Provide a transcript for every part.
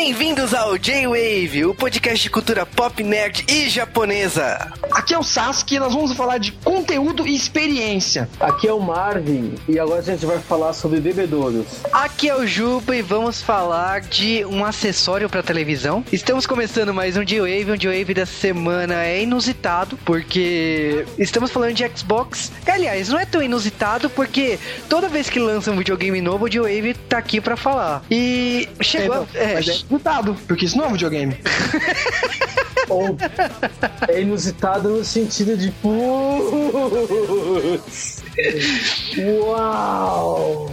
Bem-vindos ao J-Wave, o podcast de cultura pop, nerd e japonesa. Aqui é o Sasuke e nós vamos falar de conteúdo e experiência. Aqui é o Marvin e agora a gente vai falar sobre bebedouros. Aqui é o Juba e vamos falar de um acessório para televisão. Estamos começando mais um J-Wave, um J-Wave dessa semana é inusitado porque estamos falando de Xbox. Aliás, não é tão inusitado porque toda vez que lança um videogame novo, o J-Wave tá aqui para falar. E chegou, é, mas é inusitado, porque isso não é um videogame. Ou é inusitado no sentido de putz. Uau!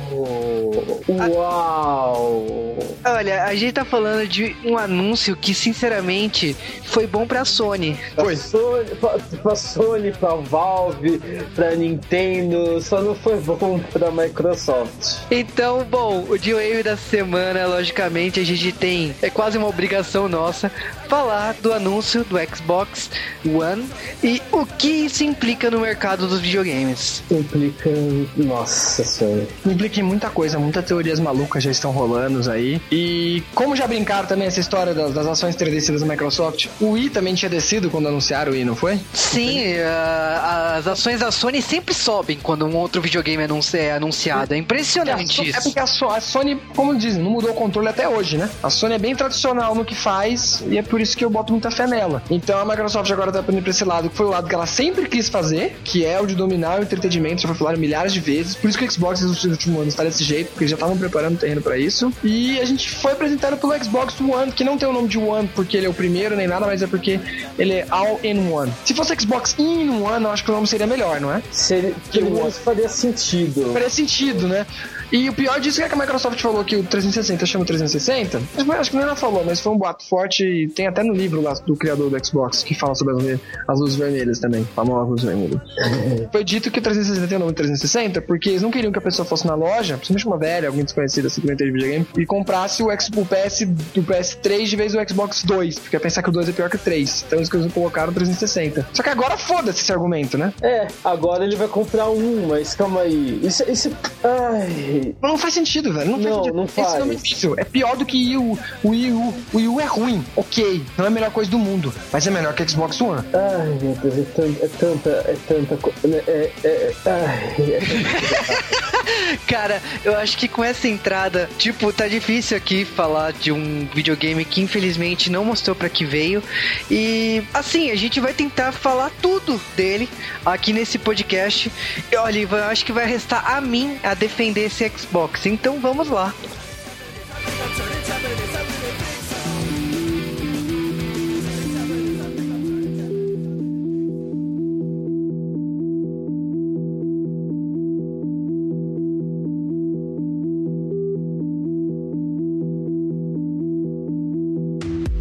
Uau! Olha, a gente tá falando de um anúncio que, sinceramente, foi bom pra Sony. Foi. Pra Sony, pra, pra Sony, pra Valve, pra Nintendo, só não foi bom pra Microsoft. Então, bom, o D-Wave da semana, logicamente, a gente tem, é quase uma obrigação nossa, falar do anúncio do Xbox One e o que isso implica no mercado dos videogames. Implica. Nossa senhora. Implica em muita coisa, muitas teorias malucas já estão rolando aí. E como já brincaram também essa história das, das ações ter descidas da Microsoft, o Wii também tinha descido quando anunciaram o Wii, não foi? Sim, uh, as ações da Sony sempre sobem quando um outro videogame é anunciado. É impressionante é, isso. É porque a, so a Sony, como dizem, não mudou o controle até hoje, né? A Sony é bem tradicional no que faz e é por isso que eu boto muita fé nela. Então a Microsoft agora tá indo pra esse lado, que foi o lado que ela sempre quis fazer, que é o de dominar o entretenimento, já foi falado milhares de vezes. Por isso que o Xbox nos últimos anos tá desse jeito, porque eles já estavam preparando o terreno para isso. E a gente foi apresentado pelo Xbox One, que não tem o nome de One porque ele é o primeiro nem nada, mas é porque ele é All in One. Se fosse Xbox In One, eu acho que o nome seria melhor, não é? Seria, que o faria sentido. Faria sentido, né? E o pior disso é que a Microsoft falou que o 360 chama 360. Acho que não ela falou, mas foi um boato forte e tem até no livro lá do criador do Xbox que fala sobre as, luzes vermelhas também. Famosas luzes vermelhas. foi dito que o 360 tem o nome 360 porque eles não queriam que a pessoa fosse na loja, principalmente uma velha, alguém desconhecido assim que não entende videogame, e comprasse o, X, o, PS, o PS3 de vez do Xbox 2, porque ia pensar que o 2 é pior que o 3. Então eles colocaram 360. Só que agora foda-se esse argumento, né? É, agora ele vai comprar um, mas calma aí. Isso, isso. Ai. Não faz sentido, velho. Não, não faz sentido. Não faz. Esse nome é difícil. É pior do que o, o Wii U. O Wii U é ruim, ok. Não é a melhor coisa do mundo, mas é melhor que Xbox One. Ai, meu Deus, é tanta, é tanta, é tanta coisa. É, é, é, ai, é Cara, eu acho que com essa entrada, tipo, tá difícil aqui falar de um videogame que infelizmente não mostrou para que veio. E assim, a gente vai tentar falar tudo dele aqui nesse podcast. E olha, eu acho que vai restar a mim a defender esse Xbox. Então vamos lá.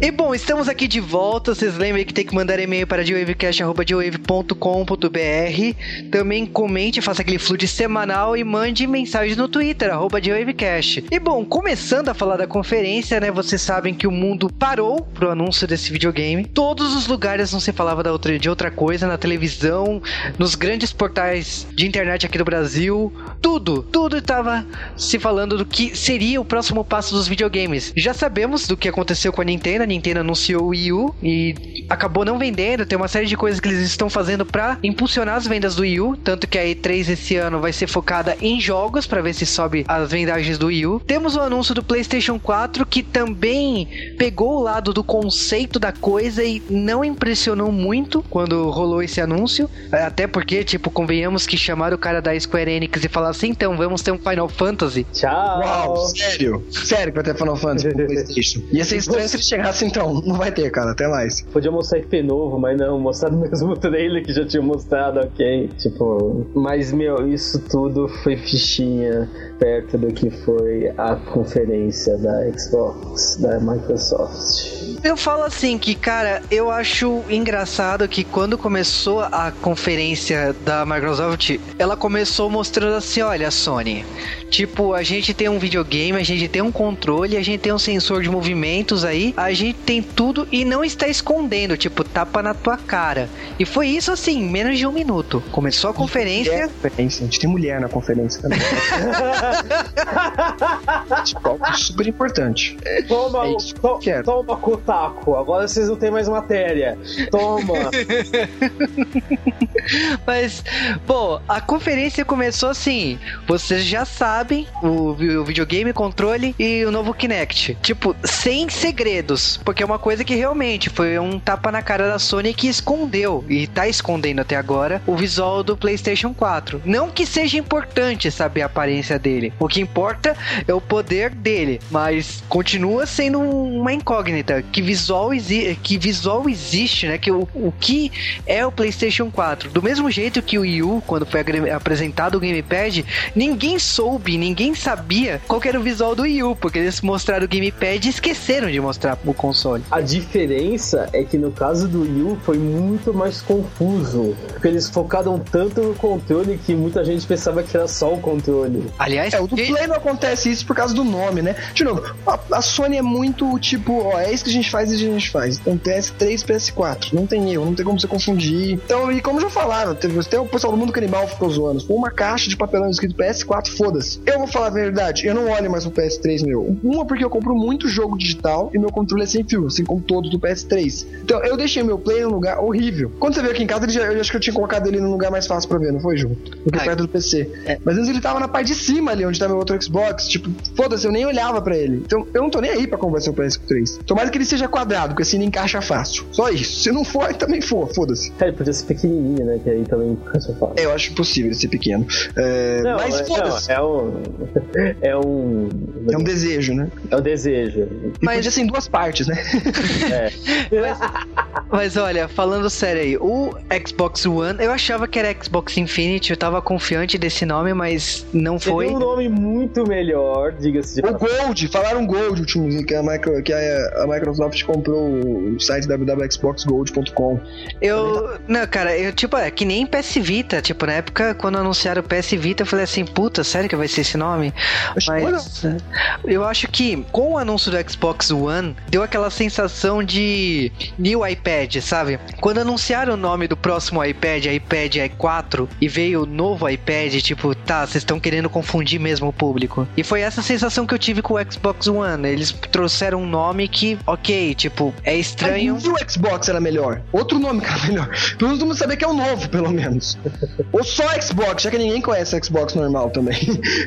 E bom, estamos aqui de volta. Vocês lembram que tem que mandar e-mail para dewavecast.com.br. Também comente, faça aquele fluxo semanal e mande mensagem no Twitter, arroba. E bom, começando a falar da conferência, né? Vocês sabem que o mundo parou pro anúncio desse videogame. Todos os lugares não se falava da outra, de outra coisa, na televisão, nos grandes portais de internet aqui do Brasil. Tudo, tudo estava se falando do que seria o próximo passo dos videogames. Já sabemos do que aconteceu com a Nintendo. A Nintendo anunciou o Wii U e acabou não vendendo. Tem uma série de coisas que eles estão fazendo para impulsionar as vendas do Wii U. Tanto que a E3 esse ano vai ser focada em jogos para ver se sobe as vendagens do Wii U. Temos o anúncio do PlayStation 4 que também pegou o lado do conceito da coisa e não impressionou muito quando rolou esse anúncio. Até porque, tipo, convenhamos que chamaram o cara da Square Enix e falaram assim: então vamos ter um Final Fantasy. Tchau! Uau, sério? Sério que vai ter Final Fantasy pro PlayStation? Ia ser estranho se ele chegasse então. Não vai ter, cara. Até mais. Podia mostrar IP novo, mas não. Mostrar no mesmo trailer que já tinha mostrado, ok. Tipo. Mas, meu, isso tudo foi fichinha perto do que foi a conferência da Xbox, da Microsoft. Eu falo assim que, cara, eu acho engraçado que quando começou a conferência da Microsoft, ela começou mostrando assim, olha, Sony, tipo, a gente tem um videogame, a gente tem um controle, a gente tem um sensor de movimentos aí, a gente tem tudo e não está escondendo, tipo, tapa na tua cara. E foi isso assim, em menos de um minuto. Começou a conferência. É, conferência. A gente tem mulher na conferência também. tipo, algo super importante. Toma, É que to- quero. toma Kotaku, agora vocês não têm mais matéria. Toma. Mas, pô, a conferência começou assim. Vocês já sabem o, o videogame, controle e o novo Kinect. Tipo, sem segredos. Porque é uma coisa que realmente foi um tapa na cara da Sony que escondeu. E tá escondendo até agora o visual do PlayStation 4. Não que seja importante saber a aparência dele. O que importa é o poder dele. Mas continua sendo uma incógnita. Que visual, que visual existe, né? Que o, o que é o PlayStation 4. Do mesmo jeito que o Wii U, quando foi apresentado o Gamepad, ninguém soube, ninguém sabia qual era o visual do Wii U, porque eles mostraram o Gamepad e esqueceram de mostrar o console. A diferença é que no caso do Wii U foi muito mais confuso. Porque eles focaram tanto no controle que muita gente pensava que era só o controle. Aliás, É, o do e- Play não acontece isso por causa do nome, né? De novo, a, a Sony é muito tipo, ó, é isso que a gente faz e a gente faz. Então PS3, PS4, não tem erro, não tem como você confundir. Então, e como já falaram, teve, tem o pessoal do mundo canibal ficou zoando. Foi uma caixa de papelão escrito PS4, foda-se. Eu vou falar a verdade, eu não olho mais o PS3 meu. Uma porque eu compro muito jogo digital e meu controle é sem fio, assim como todos do PS3. Então, eu deixei meu Play num lugar horrível. Quando você veio aqui em casa, ele já- eu acho que eu tinha colocado ele num lugar mais fácil pra ver, não foi, Ju? Do que Ai. perto do PC. Mas antes ele tava na parte de cima ali, onde tá meu outro Xbox. Tipo, foda-se, eu nem olhava pra ele. Então eu não tô nem aí pra ser o PS3. Tomara que ele seja quadrado, porque assim ele encaixa fácil. Só isso. Se não for, também for, foda-se. É, ele podia ser pequenininho, né? Que aí também fica fácil. É, eu acho impossível ele ser pequeno. É, Não, mas é, foda-se. não, é um. É um. É um desejo, né? É um desejo. E Mas- em duas partes, né? É. Mas olha, falando sério aí, o Xbox One, eu achava que era Xbox Infinity, eu tava confiante desse nome, mas não foi. Teve um nome muito melhor, diga-se O Gold, falaram Gold, o último que a, micro, que a, a Microsoft comprou o site www.xboxgold.com. Eu. Não, cara, eu, tipo, é que nem PS Vita. Tipo, na época, quando anunciaram o PS Vita, eu falei assim, puta, sério que vai ser esse nome? Que Mas eu acho que com o anúncio do Xbox One, deu aquela sensação de new iPad, sabe? Quando anunciaram o nome do próximo iPad, iPad i4, e veio o novo iPad, tipo, tá, vocês estão querendo confundir mesmo o público. E foi essa sensação que eu tive com o Xbox One. Eles trouxeram um nome que, ok, tipo, é estranho. E o Xbox era melhor? Outro nome que era melhor. Pelo menos todo mundo saber que é o novo, pelo menos. Ou só Xbox, já que ninguém conhece Xbox normal também.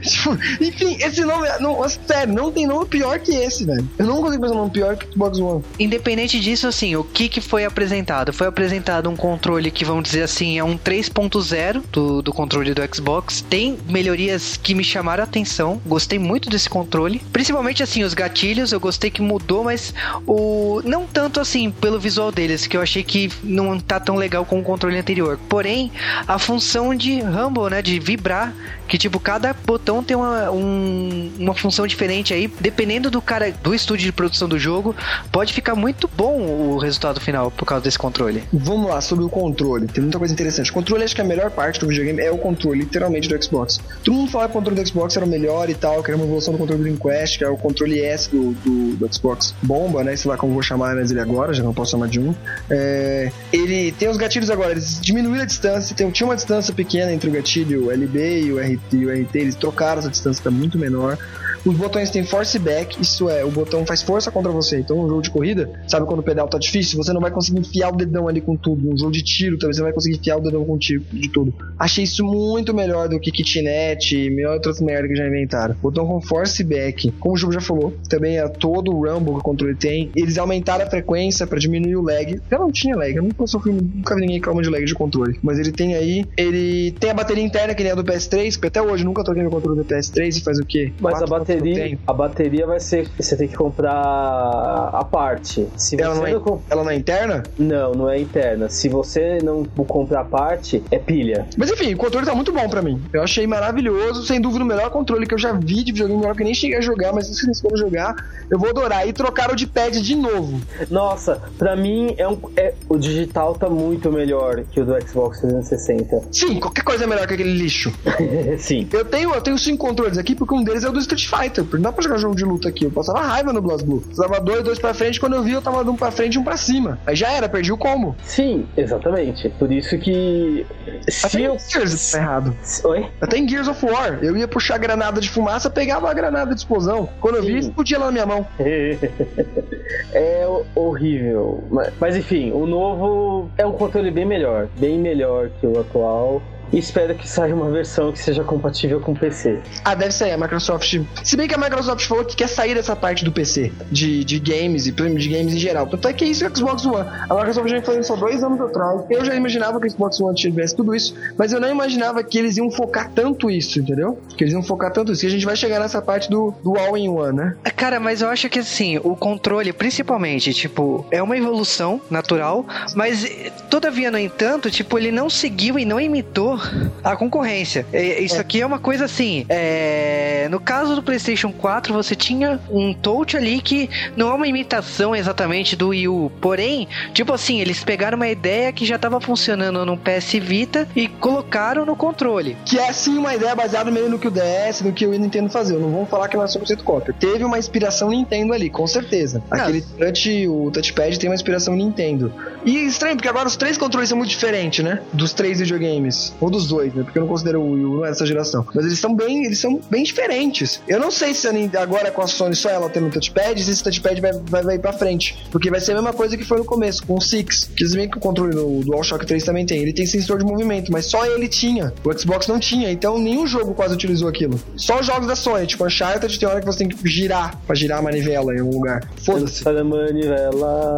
Tipo, Enfim, esse nome, não, sério, não tem nome pior que esse, velho. Eu não consigo pensar um nome pior que Xbox One. Independente disso, assim, o que, que foi apresentado? Foi apresentado um controle que, vamos dizer assim, é um 3.0 do, do controle do Xbox. Tem melhorias que me chamaram a atenção. Gostei muito desse controle. Principalmente, assim, os gatilhos. Eu gostei que mudou, mas o não tanto, assim, pelo visual deles, que eu achei que não tá tão legal com o controle anterior. Porém, a função de rumble, né, de vibrar, que, tipo, cada botão tem uma, um- uma função diferente aí. Dependendo do cara, do estúdio de produção do jogo, pode ficar muito bom o resultado final por causa desse controle. Vamos lá, sobre o controle. Tem muita coisa interessante. O controle, acho que a melhor parte do videogame é o controle, literalmente, do Xbox. Todo mundo fala que o controle do Xbox era o melhor e tal, que era uma evolução do controle do Dreamcast, que é o controle S do, do, do Xbox Bomba, né? Sei lá como vou chamar mais ele agora, já não posso chamar de um. É, ele tem os gatilhos agora, eles diminuíram a distância, tem, tinha uma distância pequena entre o gatilho LB e o RT, e o RT eles trocaram essa distância, tá muito menor. Os botões têm force back, isso é, o botão faz força contra você. Então, um jogo de corrida, sabe quando o pedal tá difícil, você não vai conseguir enfiar o dedão ali com tudo. Um jogo de tiro também, você não vai conseguir enfiar o dedão com tiro de tudo. Achei isso muito melhor do que kitnet e mil outras merda que já inventaram. Botão com force back, como o jogo já falou, também é todo o rumble que o controle tem. Eles aumentaram a frequência para diminuir o lag. Já não tinha lag, eu nunca sofri, nunca vi ninguém reclamando de lag de controle. Mas ele tem aí, ele tem a bateria interna que nem a do PS3, porque até hoje eu nunca troquei meu controle do PS3 e faz o quê? Mas a Quatro que eu bateria, a bateria vai ser. Você tem que comprar a parte. Se Ela você não, é, não, ela não é interna? não, não é interna. Se você não comprar a parte, é pilha. Mas enfim, o controle tá muito bom pra mim. Eu achei maravilhoso, sem dúvida o melhor controle que eu já vi de videogame, melhor que eu nem cheguei a jogar, mas se vocês forem jogar, eu vou adorar. E trocaram de pad de novo. Nossa, pra mim é um, é, o digital tá muito melhor que o do Xbox 360. Sim, qualquer coisa é melhor que aquele lixo. Sim. Eu tenho, eu tenho cinco controles aqui, porque um deles é o do Street Fighter. Não dá pra jogar jogo de luta aqui. Eu passava raiva no BlazBlue. Dava dois, dois pra frente. Quando eu vi, eu tava um pra frente e um pra cima. Aí já era, perdi o combo. Sim, exatamente. Por isso que. Até Se em eu. Gears tá errado. Oi? Até em Gears of War. Eu ia puxar a granada de fumaça, pegava a granada de explosão. Quando eu vi, Sim. explodia lá na minha mão. é horrível. Mas, mas enfim, o novo é um controle bem melhor. Bem melhor que o atual. E espero que saia uma versão que seja compatível com o PC. Ah, deve ser. A Microsoft. Se bem que a Microsoft falou que quer sair dessa parte do PC, de, de games e de games em geral. Tanto é que isso é o Xbox One. A Microsoft já há dois anos atrás. Eu já imaginava que o Xbox One tivesse tudo isso, mas eu não imaginava que eles iam focar tanto isso, entendeu? Que eles iam focar tanto isso. Que a gente vai chegar nessa parte do, do All-in-One, né? Ah, Cara, mas eu acho que assim, o controle, principalmente, tipo, é uma evolução natural, mas todavia, no entanto, tipo, ele não seguiu e não imitou a concorrência. É, Isso aqui é uma coisa assim. é, No caso do PlayStation 4, você tinha um touch ali que não é uma imitação exatamente do Wii U. Porém, tipo assim, eles pegaram uma ideia que já estava funcionando no PS Vita e colocaram no controle. Que é sim uma ideia baseada meio no que o DS, no que o Nintendo fazia. Não vamos falar que não é 100% cópia. Teve uma inspiração Nintendo ali, com certeza. Aquele touch, o touchpad tem uma inspiração Nintendo. E é estranho, porque agora os três controles são muito diferentes, né? Dos três videogames. Ou dos dois, né? Porque eu não considero o Wii U, não é dessa geração. Mas eles são bem, eles são bem diferentes. Eu não sei se agora com a Sony só ela tendo touchpad, se esse touchpad vai, vai, vai pra frente. Porque vai ser a mesma coisa que foi no começo, com o Six. Que se bem que o controle do DualShock 3 também tem. Ele tem sensor de movimento, mas só ele tinha. O Xbox não tinha, então nenhum jogo quase utilizou aquilo. Só os jogos da Sony, tipo Uncharted, tem hora que você tem que girar pra girar a manivela em algum lugar. Foda-se. Manivela.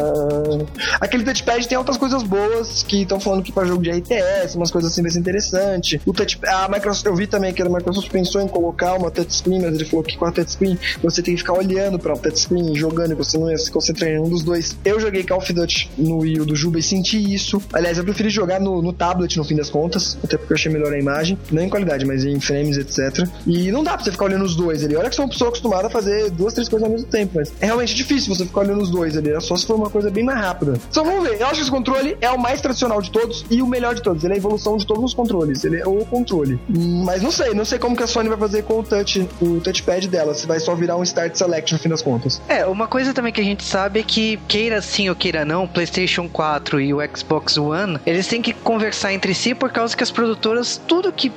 Aquele touchpad tem outras coisas boas que estão falando que para jogo de RTS, umas coisas assim vai ser interessante. O touch, a Microsoft, eu vi também que a Microsoft pensou em colocar uma touchscreen, mas ele falou que com a touchscreen você tem que ficar olhando para o touchscreen, jogando, e você não ia se concentrar em um dos dois. Eu joguei Call of Duty no Wii U do Juba e senti isso. Aliás, eu preferi jogar no, no tablet no fim das contas, até porque eu achei melhor a imagem, não em qualidade, mas em frames, etc. E não dá pra você ficar olhando os dois ali. Olha que sou uma pessoa acostumada a fazer duas, três coisas ao mesmo tempo, mas é realmente difícil você ficar olhando os dois ali. Só se for uma coisa bem mais rápida. Então vamos ver. Eu acho que esse controle é o mais tradicional de todos e o melhor de todos. Ele é a evolução de todos os controles. Ele é o controle. Mas não sei, não sei como que a Sony vai fazer com o touch, o touchpad dela. Se vai só virar um start select no fim das contas. É, uma coisa também que a gente sabe é que, queira sim ou queira não, o PlayStation 4 e o Xbox One, eles têm que conversar entre si por causa que as produtoras, tudo que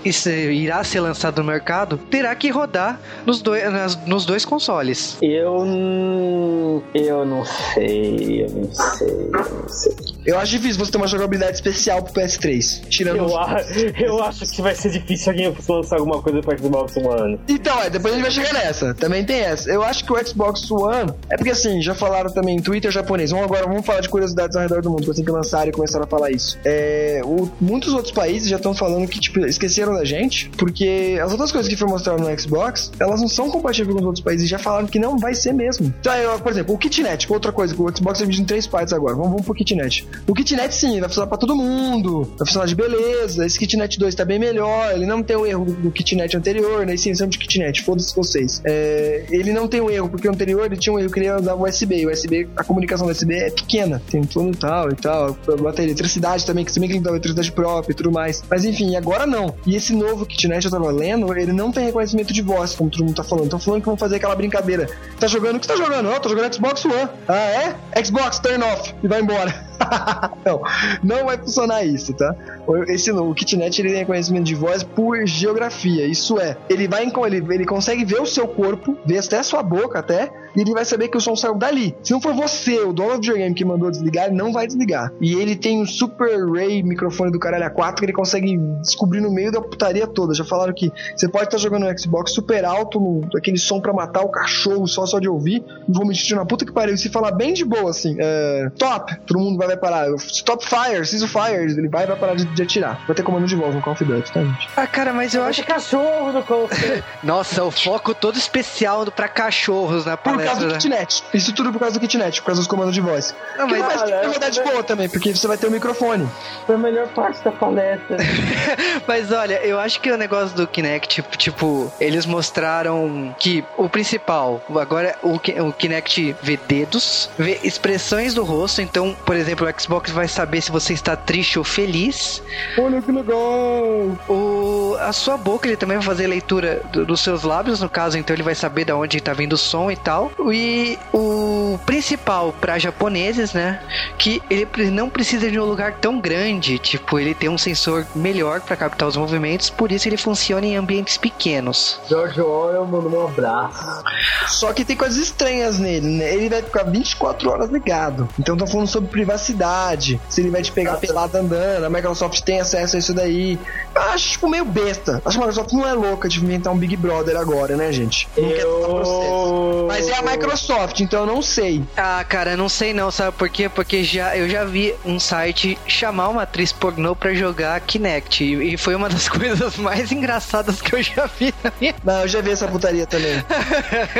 irá ser lançado no mercado, terá que rodar nos dois, nas- nos dois consoles. Eu. Eu não sei. Eu não sei. Eu não sei. Eu acho difícil você ter uma jogabilidade especial pro PS3. Tirando. Eu, a- eu acho que vai ser difícil alguém lançar alguma coisa pra Xbox One. Então, é, depois a gente vai chegar nessa. Também tem essa. Eu acho que o Xbox One. É porque assim, já falaram também em Twitter japonês. Vamos agora, vamos falar de curiosidades ao redor do mundo, assim que lançaram e começaram a falar isso. É, o- muitos outros países já estão falando que, tipo, esqueceram da gente, porque as outras coisas que foi mostrado no Xbox, elas não são compatíveis com os outros países já falaram que não vai ser mesmo. Então, eu, por exemplo, o Kitnet, outra coisa, o Xbox é dividido em três partes agora. Vamos, vamos pro Kitnet. O Kitnet, sim, vai funcionar pra todo mundo, vai funcionar de beleza. Esse Kitnet 2 tá bem melhor, ele não tem o erro do Kitnet anterior, né? Extensão de Kitnet, foda-se vocês. É, ele não tem um erro, porque o anterior ele tinha um erro que ele usar USB. O USB, a comunicação USB é pequena, tem tudo e tal e tal. Bota eletricidade também, que bem que ele dá eletricidade própria e tudo mais. Mas enfim, agora não. E esse novo Kitnet eu tava lendo, ele não tem reconhecimento de voz, como todo mundo tá falando. Estão falando que vão fazer aquela brincadeira. Tá jogando? O que tá jogando? Não, tô jogando Xbox One. Ah, é? Xbox, turn off. E vai embora. não, não vai funcionar isso, tá? Esse o Kitnet ele tem reconhecimento de voz por geografia. Isso é, ele vai ele, ele consegue ver o seu corpo, ver até a sua boca até, e ele vai saber que o som saiu dali. Se não for você, o dono do videogame que mandou desligar, ele não vai desligar. E ele tem um Super Ray microfone do caralho A4 que ele consegue descobrir no meio da putaria toda. Já falaram que você pode estar jogando no Xbox super alto, no, aquele som pra matar o cachorro só só de ouvir, e vou me sentir na puta que pariu. Se falar bem de boa assim, é, top, todo mundo vai, vai parar. Stop fire, cease fire, ele vai vai parar de, de atirar. Vai ter comando de voz no Call of Duty, tá, gente? Ah, cara, mas eu acho que. cachorro no conceito. Nossa, o foco todo especial pra cachorros na Por causa palestra. do né? Kitnet. Isso tudo por causa do Kitnet, por causa dos comandos de voz. Não, que mas- Ah, vai rodar de boa também, porque você vai ter o microfone. Foi a melhor parte da palestra. Mas olha, eu acho que o negócio do Kinect, tipo, tipo, eles mostraram que o principal, agora o, o Kinect vê dedos, vê expressões do rosto. Então, por exemplo, exemplo, o Xbox vai saber se você está triste ou feliz. Olha que legal! O, a sua boca, ele também vai fazer a leitura do, dos seus lábios, no caso, então ele vai saber da onde está vindo o som e tal. E o principal para japoneses, né? Que ele não precisa de um lugar tão grande, tipo, ele tem um sensor melhor para captar os movimentos, por isso ele funciona em ambientes pequenos. George Orwell mandou um abraço. Só que tem coisas estranhas nele, né? Ele vai ficar 24 horas ligado. Então estão falando sobre privacidade, se ele vai te pegar pelado andando, a Microsoft tem acesso a isso daí. Eu acho, tipo, meio besta. Acho que a Microsoft não é louca de inventar um Big Brother agora, né, gente? Não quer testar processo. Mas é a Microsoft, então eu não sei. Ah, cara, não sei não, sabe por quê? Porque já, eu já vi um site chamar uma atriz pornô pra jogar Kinect. E, foi uma das coisas mais engraçadas que eu já vi na minha Não, eu já vi essa putaria também.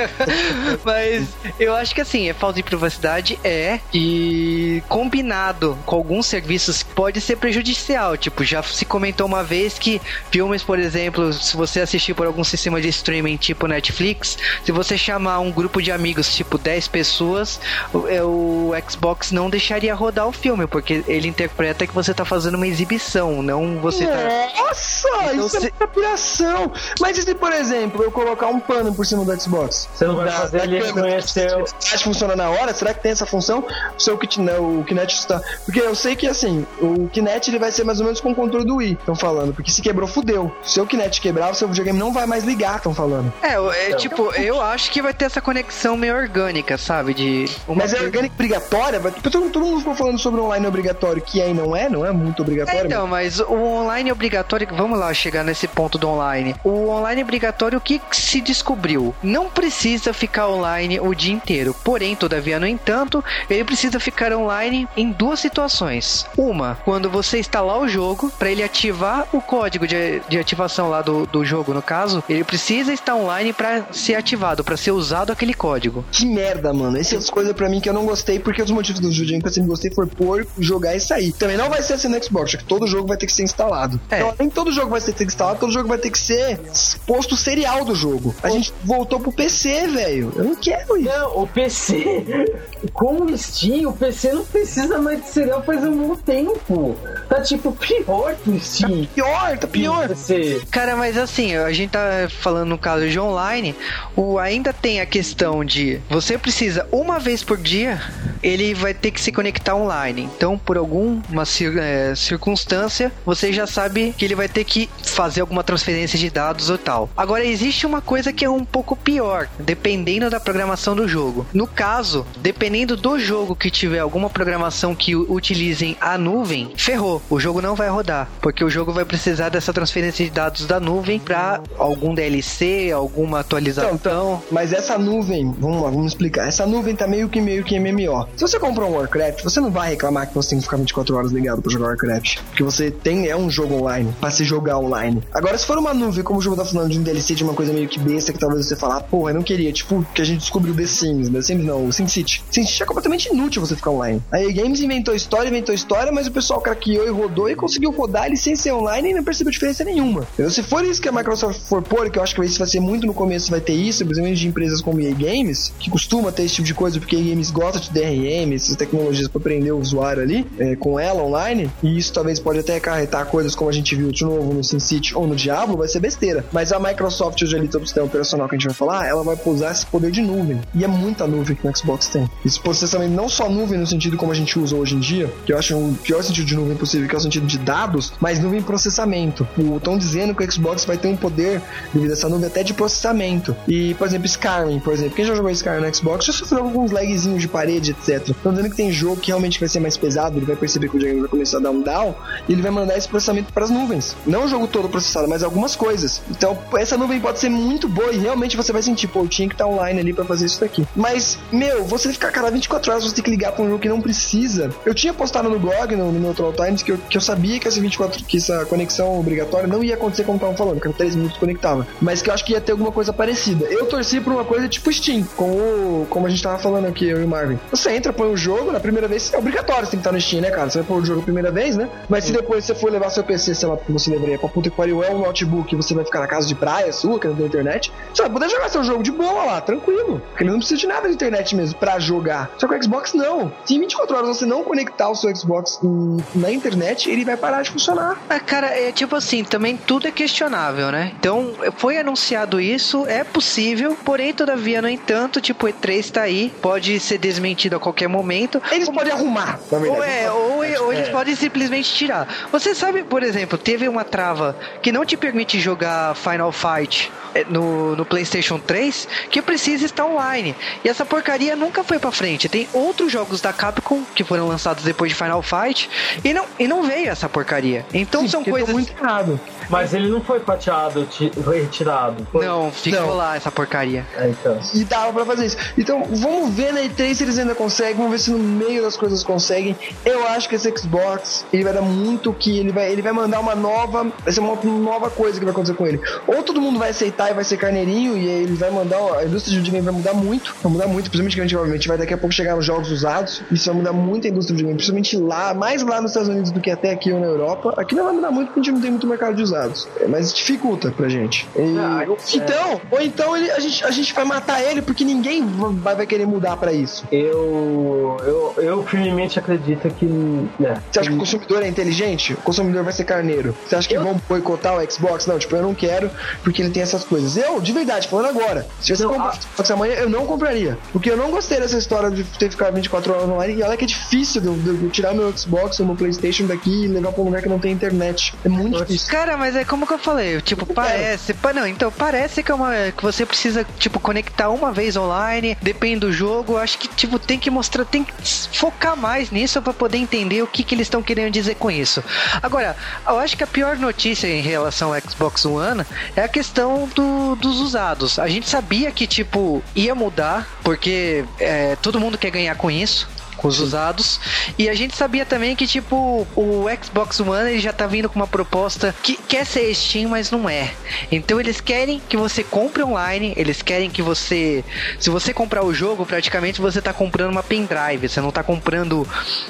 Mas eu acho que assim, é falta de privacidade é e combinado com alguns serviços pode ser prejudicial. Tipo, já se comentou uma vez que filmes, por exemplo, se você assistir por algum sistema de streaming tipo Netflix, se você chamar um grupo de amigos, tipo 10 pessoas, o, é, o Xbox não deixaria rodar o filme, porque ele interpreta que você tá fazendo uma exibição, não você tá. Nossa, Então, isso se- é piração. Mas e se, por exemplo, eu colocar um pano por cima do Xbox? Você não vai Da- fazer da ele reconhecer o- Acho que funciona na hora? Será que tem essa função? O seu Kit- né, o Kinect está. Porque eu sei que assim, o Kinect ele vai ser mais ou menos com o controle do Wii, estão falando. Porque se quebrou, fudeu. Se o Kinect quebrar, o seu videogame não vai mais ligar, estão falando. É, eu- é Então. tipo, eu acho que vai ter essa conexão meio orgânica, sabe? De. uma Mas é orgânica obrigatória? Todo, todo mundo ficou falando sobre online obrigatório, que aí não é, não é muito É, obrigatório. então, mas o online obrigatório, vamos lá chegar nesse ponto do online. O online obrigatório, o que se descobriu? Não precisa ficar online o dia inteiro. Porém, todavia, no entanto, ele precisa ficar online em duas situações. Uma, quando você instalar o jogo, para ele ativar o código de, de ativação lá do, do jogo, no caso, ele precisa estar online para ser ativado, para ser usado aquele código. Que merda, mano. Essas coisas pra mim que eu não gostei, porque os motivos do videogame que eu sempre gostei foi por jogar e sair. Também não vai ser assim no Xbox, acho que todo jogo vai ter que ser instalado. É. Então, nem todo jogo vai ter que ser instalado, todo jogo vai ter que ser posto serial do jogo. A gente voltou pro PC, velho. Eu não quero isso. Não, o PC, com o Steam, o PC não precisa mais de serial faz um bom tempo. Tá tipo pior que o Steam. Pior, tá pior. PC. Cara, mas assim, a gente tá falando no caso de online, o ainda tem a questão de você precisa uma vez por dia, ele vai ter que se conectar online. Então, por alguma cir- é, circunstância, você já sabe que ele vai ter que fazer alguma transferência de dados ou tal. Agora, existe uma coisa que é um pouco pior, dependendo da programação do jogo. No caso, dependendo do jogo que tiver alguma programação que utilizem a nuvem, ferrou. O jogo não vai rodar, porque o jogo vai precisar dessa transferência de dados da nuvem para algum DLC, alguma atualização. Então, Mas essa nuvem, vamos lá, vamos explicar. Essa nuvem tá meio que meio que MMO. Se você comprar um Warcraft, você não vai reclamar que você tem que ficar 24 horas ligado pra jogar Warcraft. Porque você tem, é um jogo online, pra se jogar online. Agora, se for uma nuvem, como o jogo tá falando de um DLC, de uma coisa meio que besta, que talvez você falar, porra, eu não queria, tipo, que a gente descobriu The Sims, The Sims não, o SimCity. SimCity é completamente inútil você ficar online. A EA Games inventou história, inventou história, mas o pessoal craqueou e rodou e conseguiu rodar ele sem ser online e não percebeu diferença nenhuma. Entendeu? Se for isso que a Microsoft for pôr, que eu acho que isso vai ser muito no começo, vai ter isso, principalmente de empresas como EA Games, que costuma ter esse tipo de coisa, porque EA Games gosta de DRM, essas tecnologias para prender o usuário ali, é, com ela online, e isso talvez pode até acarretar coisas como a gente viu de novo no SimCity ou no Diablo, vai ser besteira. Mas a Microsoft, hoje ali, todo o sistema operacional que a gente vai falar, ela vai usar esse poder de nuvem. E é muita nuvem que o Xbox tem. Esse processamento, não só nuvem no sentido como a gente usa hoje em dia, que eu acho o pior sentido de nuvem possível, que é o sentido de dados, mas nuvem em processamento. Estão dizendo que o Xbox vai ter um poder, devido a essa nuvem, até de processamento. E, por exemplo, Skyrim, por exemplo, quem já jogou Skyrim no Xbox já sofreu alguns lagzinhos de parede, etc. Estão dizendo que tem jogo que realmente vai ser mais pesado, ele vai perceber que o jogo vai começar a dar um down, e ele vai mandar esse processamento para as nuvens. Não o jogo todo processado, mas algumas coisas. Então, essa nuvem pode ser muito boa e realmente você vai sentir, pô, eu tinha que estar online ali para fazer isso daqui. Mas, meu, você ficar cada 24 horas, você tem que ligar para um jogo que não precisa. Eu tinha postado no blog, no, no meu Troll Times, que eu, que eu sabia que essa 24, que essa conexão obrigatória não ia acontecer como estavam falando, que era 3 minutos conectava. Mas que eu acho que ia ter alguma coisa parecida. Eu torci por uma coisa tipo Steam, com o, como a gente tava falando aqui, eu e o Marvin. Você entra, põe o jogo, na primeira vez é obrigatório, você tem que estar no Steam, né, cara? Você vai pôr o jogo a primeira vez, né? Mas se depois você for levar seu PC, sei lá, você levaria pra puta que pariu, é um notebook, você vai ficar na casa de praia sua, que não tem internet, você vai poder jogar seu jogo de boa lá, tranquilo. Porque ele não precisa de nada de internet mesmo pra jogar. Só que o Xbox não. Se em 24 horas você não conectar o seu Xbox na internet, ele vai parar de funcionar. Ah, cara, é tipo assim, também tudo é questionável, né? Então, foi anunciado isso, é possível, porém, todavia, no entanto, tipo, o E3 tá aí, pode ser desmentido a qualquer momento. Eles podem arrumar, Ou, é, ou, ou eles é. podem simplesmente tirar. Você sabe, por exemplo, teve uma trava que não te permite jogar Final Fight é, no, no PlayStation 3 que precisa estar online. E essa porcaria nunca foi para frente. Tem outros jogos da Capcom que foram lançados depois de Final Fight e não, e não veio essa porcaria. Então Sim, são coisas. muito errado. Mas ele não foi pateado, foi retirado. Foi... Não, ficou não. lá essa porcaria. É, então. E dava pra fazer isso. Então, vamos ver na E3 se eles ainda conseguem. Vamos ver se no meio das coisas conseguem. Eu acho que esse Xbox, ele vai dar muito que ele vai, ele vai mandar uma nova. Vai ser uma nova coisa que vai acontecer com ele. Ou todo mundo vai aceitar e vai ser carneirinho, e ele vai mandar. A indústria de videogame vai mudar muito. Vai mudar muito, principalmente que obviamente vai daqui a pouco chegar os jogos usados. Isso vai mudar muito a indústria de videogame, principalmente lá, mais lá nos Estados Unidos do que até aqui ou na Europa. Aqui não vai mudar muito porque a gente não tem muito mercado de usados. É, mas dificulta pra gente. E, ah, então, ou então ele, a, gente, a gente vai matar ele porque ninguém vai, vai querer mudar pra isso. Eu, eu, eu firmemente acredito que. Né, Você acha que o consumidor é inteligente? O consumidor vai ser carneiro. Você acha que eu... vão boicotar o Xbox? Não, tipo, eu não quero porque ele tem essas coisas. Eu, de verdade, falando agora, se você comprar o Xbox amanhã, eu não compraria. Porque eu não gostei dessa história de ter que ficar 24 horas online. E olha que é difícil de, de, de tirar meu Xbox ou meu PlayStation daqui e levar pra um lugar que não tem internet. É muito difícil. Cara, mas é como que eu falei, tipo, parece. Não, então parece que é uma. que você precisa, tipo, conectar uma vez online, depende do jogo. Acho que, tipo, tem que mostrar, tem que focar mais nisso para poder entender o que, que eles estão querendo dizer com isso. Agora, eu acho que a pior notícia em relação ao Xbox One é a questão do, dos usados. A gente sabia que, tipo, ia mudar, porque é, todo mundo quer ganhar com isso os usados. E a gente sabia também que, tipo, o Xbox One ele já tá vindo com uma proposta que quer ser Steam, mas não é. Então eles querem que você compre online, eles querem que você. Se você comprar o jogo, praticamente você tá comprando uma pendrive, você não tá comprando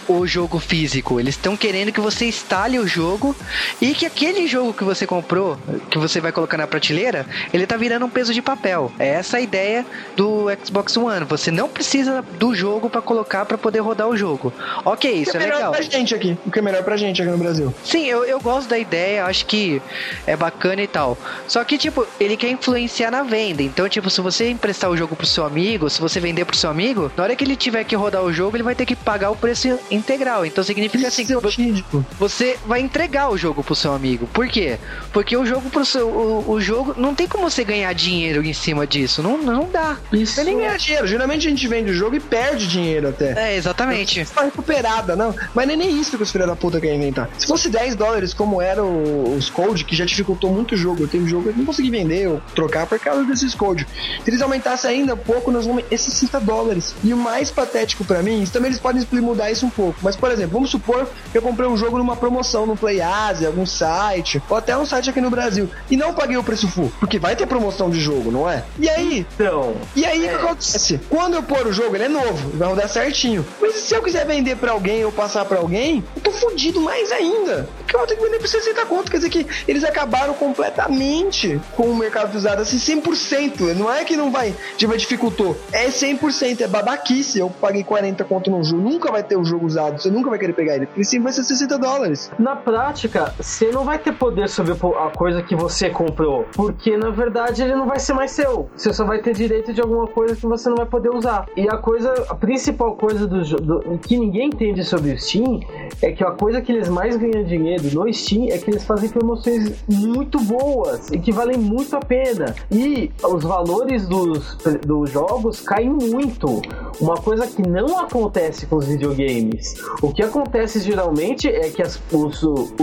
o jogo físico. Eles estão querendo que você instale o jogo e que aquele jogo que você comprou, que você vai colocar na prateleira, ele tá virando um peso de papel. É essa a ideia do Xbox One. Você não precisa do jogo para colocar para poder rodar o jogo. Ok, isso é, é legal. Pra gente aqui, o que é melhor pra gente aqui no Brasil. Sim, eu, eu gosto da ideia, acho que é bacana e tal. Só que, tipo, ele quer influenciar na venda. Então, tipo, se você emprestar o jogo pro seu amigo, se você vender pro seu amigo, na hora que ele tiver que rodar o jogo, ele vai ter que pagar o preço integral. Então significa assim, é você vai entregar o jogo pro seu amigo. Por quê? Porque o jogo pro seu. O, o jogo. Não tem como você ganhar dinheiro em cima disso. Não, não dá. Isso. Não nem ganhar dinheiro. Geralmente a gente vende o jogo e perde dinheiro até. É, exatamente. Exatamente. Está recuperada, não. Mas nem, nem isso que os filhos da puta querem inventar. Se fosse 10 dólares, como era os code, que já dificultou muito o jogo, eu tenho jogo que eu não consegui vender ou trocar por causa desses code. Se eles aumentassem ainda pouco, nós vamos esses 60 dólares. E o mais patético para mim, também eles podem mudar isso um pouco. Mas, por exemplo, vamos supor que eu comprei um jogo numa promoção no Play Asia, algum site, ou até um site aqui no Brasil, e não paguei o preço full, porque vai ter promoção de jogo, não é? E aí? Então. E aí o é. que acontece? Quando eu pôr o jogo, ele é novo, vai rodar certinho. Mas se eu quiser vender para alguém ou passar para alguém, eu tô fudido mais ainda. Porque eu vou ter que vender por 60 conto. Quer dizer que eles acabaram completamente com o mercado usado, assim, 100%. Não é que não vai, tipo, dificultou. É 100%, é babaquice. Eu paguei 40 conto num jogo. Nunca vai ter o um jogo usado. Você nunca vai querer pegar ele. Porque sim, vai ser 60 dólares. Na prática, você não vai ter poder sobre a coisa que você comprou. Porque, na verdade, ele não vai ser mais seu. Você só vai ter direito de alguma coisa que você não vai poder usar. E a coisa, a principal coisa do, do que ninguém entende sobre o Steam é que a coisa que eles mais ganham dinheiro no Steam é que eles fazem promoções muito boas e que valem muito a pena. E os valores dos, dos jogos caem muito. Uma coisa que não acontece com os videogames. O que acontece geralmente é que as, os, o,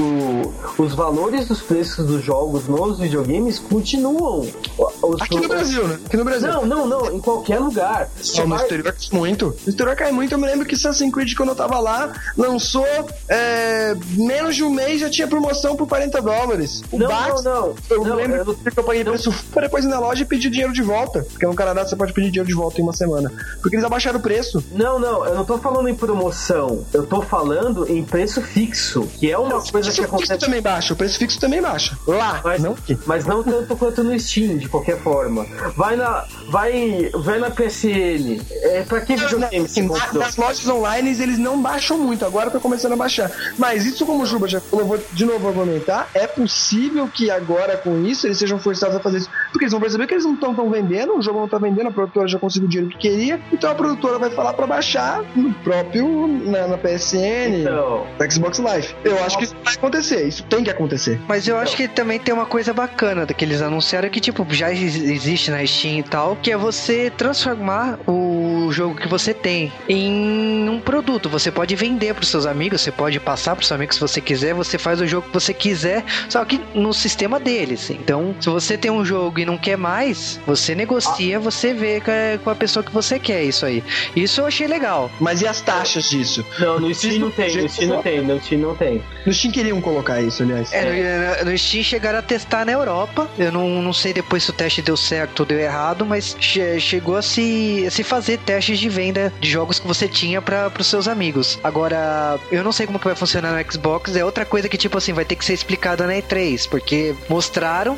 os valores dos preços dos jogos nos videogames continuam. Os, Aqui no Brasil, né? Aqui no Brasil. Não, não, não. Em qualquer lugar. Só no exterior cai muito. No exterior cai muito. Eu me lembro que Assassin's Creed, quando eu tava lá, lançou é, é, menos de um mês já tinha promoção por 40 dólares. O não, Bax, não, não. Eu não, lembro eu que eu paguei não. preço para depois ir na loja e pedir dinheiro de volta. Porque no Canadá você pode pedir dinheiro de volta em uma semana. Porque eles abaixaram o preço. Não, não, eu não tô falando em promoção. Eu tô falando em preço fixo, que é uma não, coisa que acontece. O preço fixo também baixa, o preço fixo também baixa. Lá, mas, não Mas não tanto quanto no Steam, de qualquer forma. Vai na. Vai. Vai na PSN. É, pra que videogame você Nas lojas online eles não baixam muito, agora tá começando a baixar. Mas isso, como o Juba já falou, vou de novo argumentar, é possível que agora com isso eles sejam forçados a fazer isso. Porque eles vão perceber que eles não estão tão vendendo, o jogo não tá vendendo, a produtora já conseguiu o dinheiro que queria, então a produtora vai falar pra baixar no próprio, na, na PSN, então, na Xbox Live. Eu acho que isso vai acontecer, isso tem que acontecer. Mas eu acho que também tem uma coisa bacana daqueles anunciaram que, tipo, já existe na Steam e tal, que é você transformar o jogo que você tem em um produto. Você pode vender para os seus amigos, você pode passar para os seus amigos se você quiser, você faz o jogo que você quiser, só que no sistema deles. Então, se você tem um jogo e não quer mais, você negocia, você vê com a pessoa que você quer isso aí. Isso eu achei legal. Mas e as taxas disso? Não, no Steam não tem, no Steam não tem, no Steam não tem. No Steam queriam colocar isso, aliás. É, no, no Steam chegaram a testar na Europa. Eu não, não sei depois se o teste deu certo ou deu errado, mas che chegou a se, a se fazer testes de venda de jogos que você tinha para os seus amigos. Agora, eu não sei como que vai funcionar no Xbox. É outra coisa que, tipo assim, vai ter que ser explicada na E3, porque mostraram,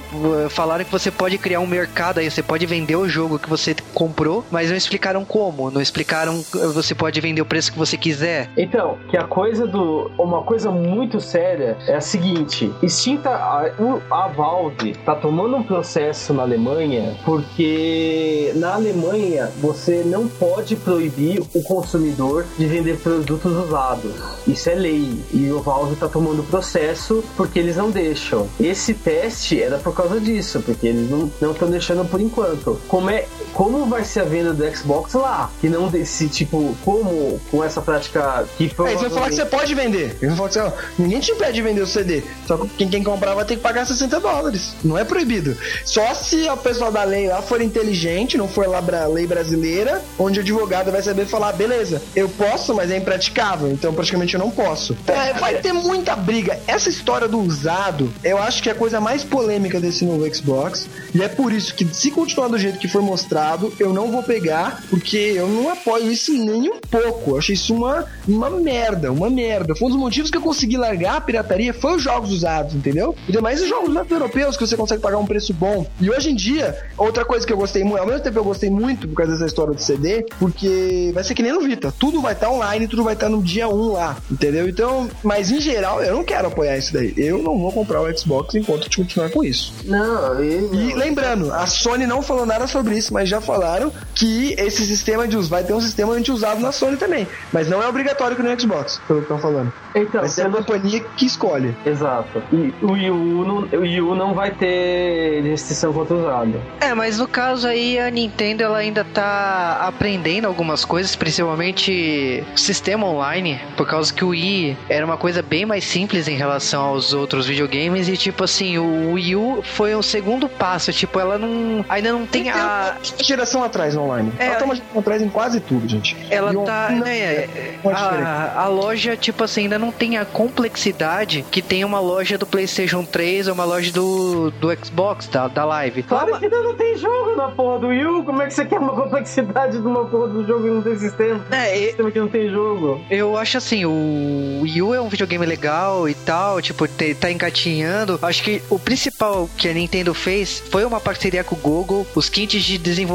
falaram que você pode criar um mercado aí, você pode vender o jogo que você comprou, mas não explicaram como, não explicaram você pode vender o preço que você quiser. Então, que a coisa do. Uma coisa muito séria é a seguinte: extinta a, a Valve tá tomando um processo na Alemanha porque na Alemanha você não pode proibir o consumidor de vender produtos usados. Isso é lei. E o Valve tá tomando processo porque eles não deixam. Esse teste era por causa disso, porque eles não estão deixando por enquanto. Como é como vai ser a venda do Xbox lá? Que não desse tipo, como com essa prática que foi. É, eles vão falar que você pode vender. Eles vão falar que você, ninguém te impede de vender o CD. Só que quem, quem comprar vai ter que pagar 60 dólares. Não é proibido. Só se a pessoa da lei lá for inteligente, não for lá pra lei brasileira, onde o advogado vai saber falar, beleza, eu posso, mas é impraticável, então praticamente eu não posso. É, vai ter muita briga. Essa história do usado, eu acho que é a coisa mais polêmica desse novo Xbox. E é por isso que, se continuar do jeito que foi mostrado, eu não vou pegar, porque eu não apoio isso nem um pouco. Eu achei isso uma, uma merda, uma merda. Foi um dos motivos que eu consegui largar a pirataria, foi os jogos usados, entendeu? E demais os jogos europeus que você consegue pagar um preço bom. E hoje em dia, outra coisa que eu gostei muito, ao mesmo tempo eu gostei muito por causa dessa história do CD, porque vai ser que nem no Vita. Tudo vai estar tá online, tudo vai estar tá no dia 1 lá, entendeu? Então, mas em geral, eu não quero apoiar isso daí. Eu não vou comprar o Xbox enquanto continuar com isso. Não, eu... E lembrando, a Sony não falou nada sobre isso, mas já falaram que esse sistema de uso vai ter um sistema anti-usado na Sony também. Mas não é obrigatório que no Xbox, pelo que estão falando. Então, vai ser a companhia que escolhe. Exato. E o Wii U não, o Wii U não vai ter restrição contra usado. É, mas no caso aí a Nintendo ela ainda tá aprendendo algumas coisas, principalmente sistema online, por causa que o Wii era uma coisa bem mais simples em relação aos outros videogames e tipo assim, o Wii U foi um segundo passo, tipo, ela não ainda não tem a uma geração atrás no online. É, ela tá uma geração atrás em quase tudo, gente. Ela tá, né, é, a, a loja tipo assim ainda não tem a complexidade que tem uma loja do PlayStation 3 ou uma loja do, do Xbox, da, da Live. Claro que ainda não tem jogo na porra do Wii U. Como é que você quer uma complexidade de uma porra do jogo e não tem sistema? É, e... sistema que não tem jogo. Eu acho assim, o Wii U é um videogame legal e tal, tipo, tá engatinhando. Acho que o principal que a Nintendo fez foi uma parceria com o Google, os kits de desenvolvimento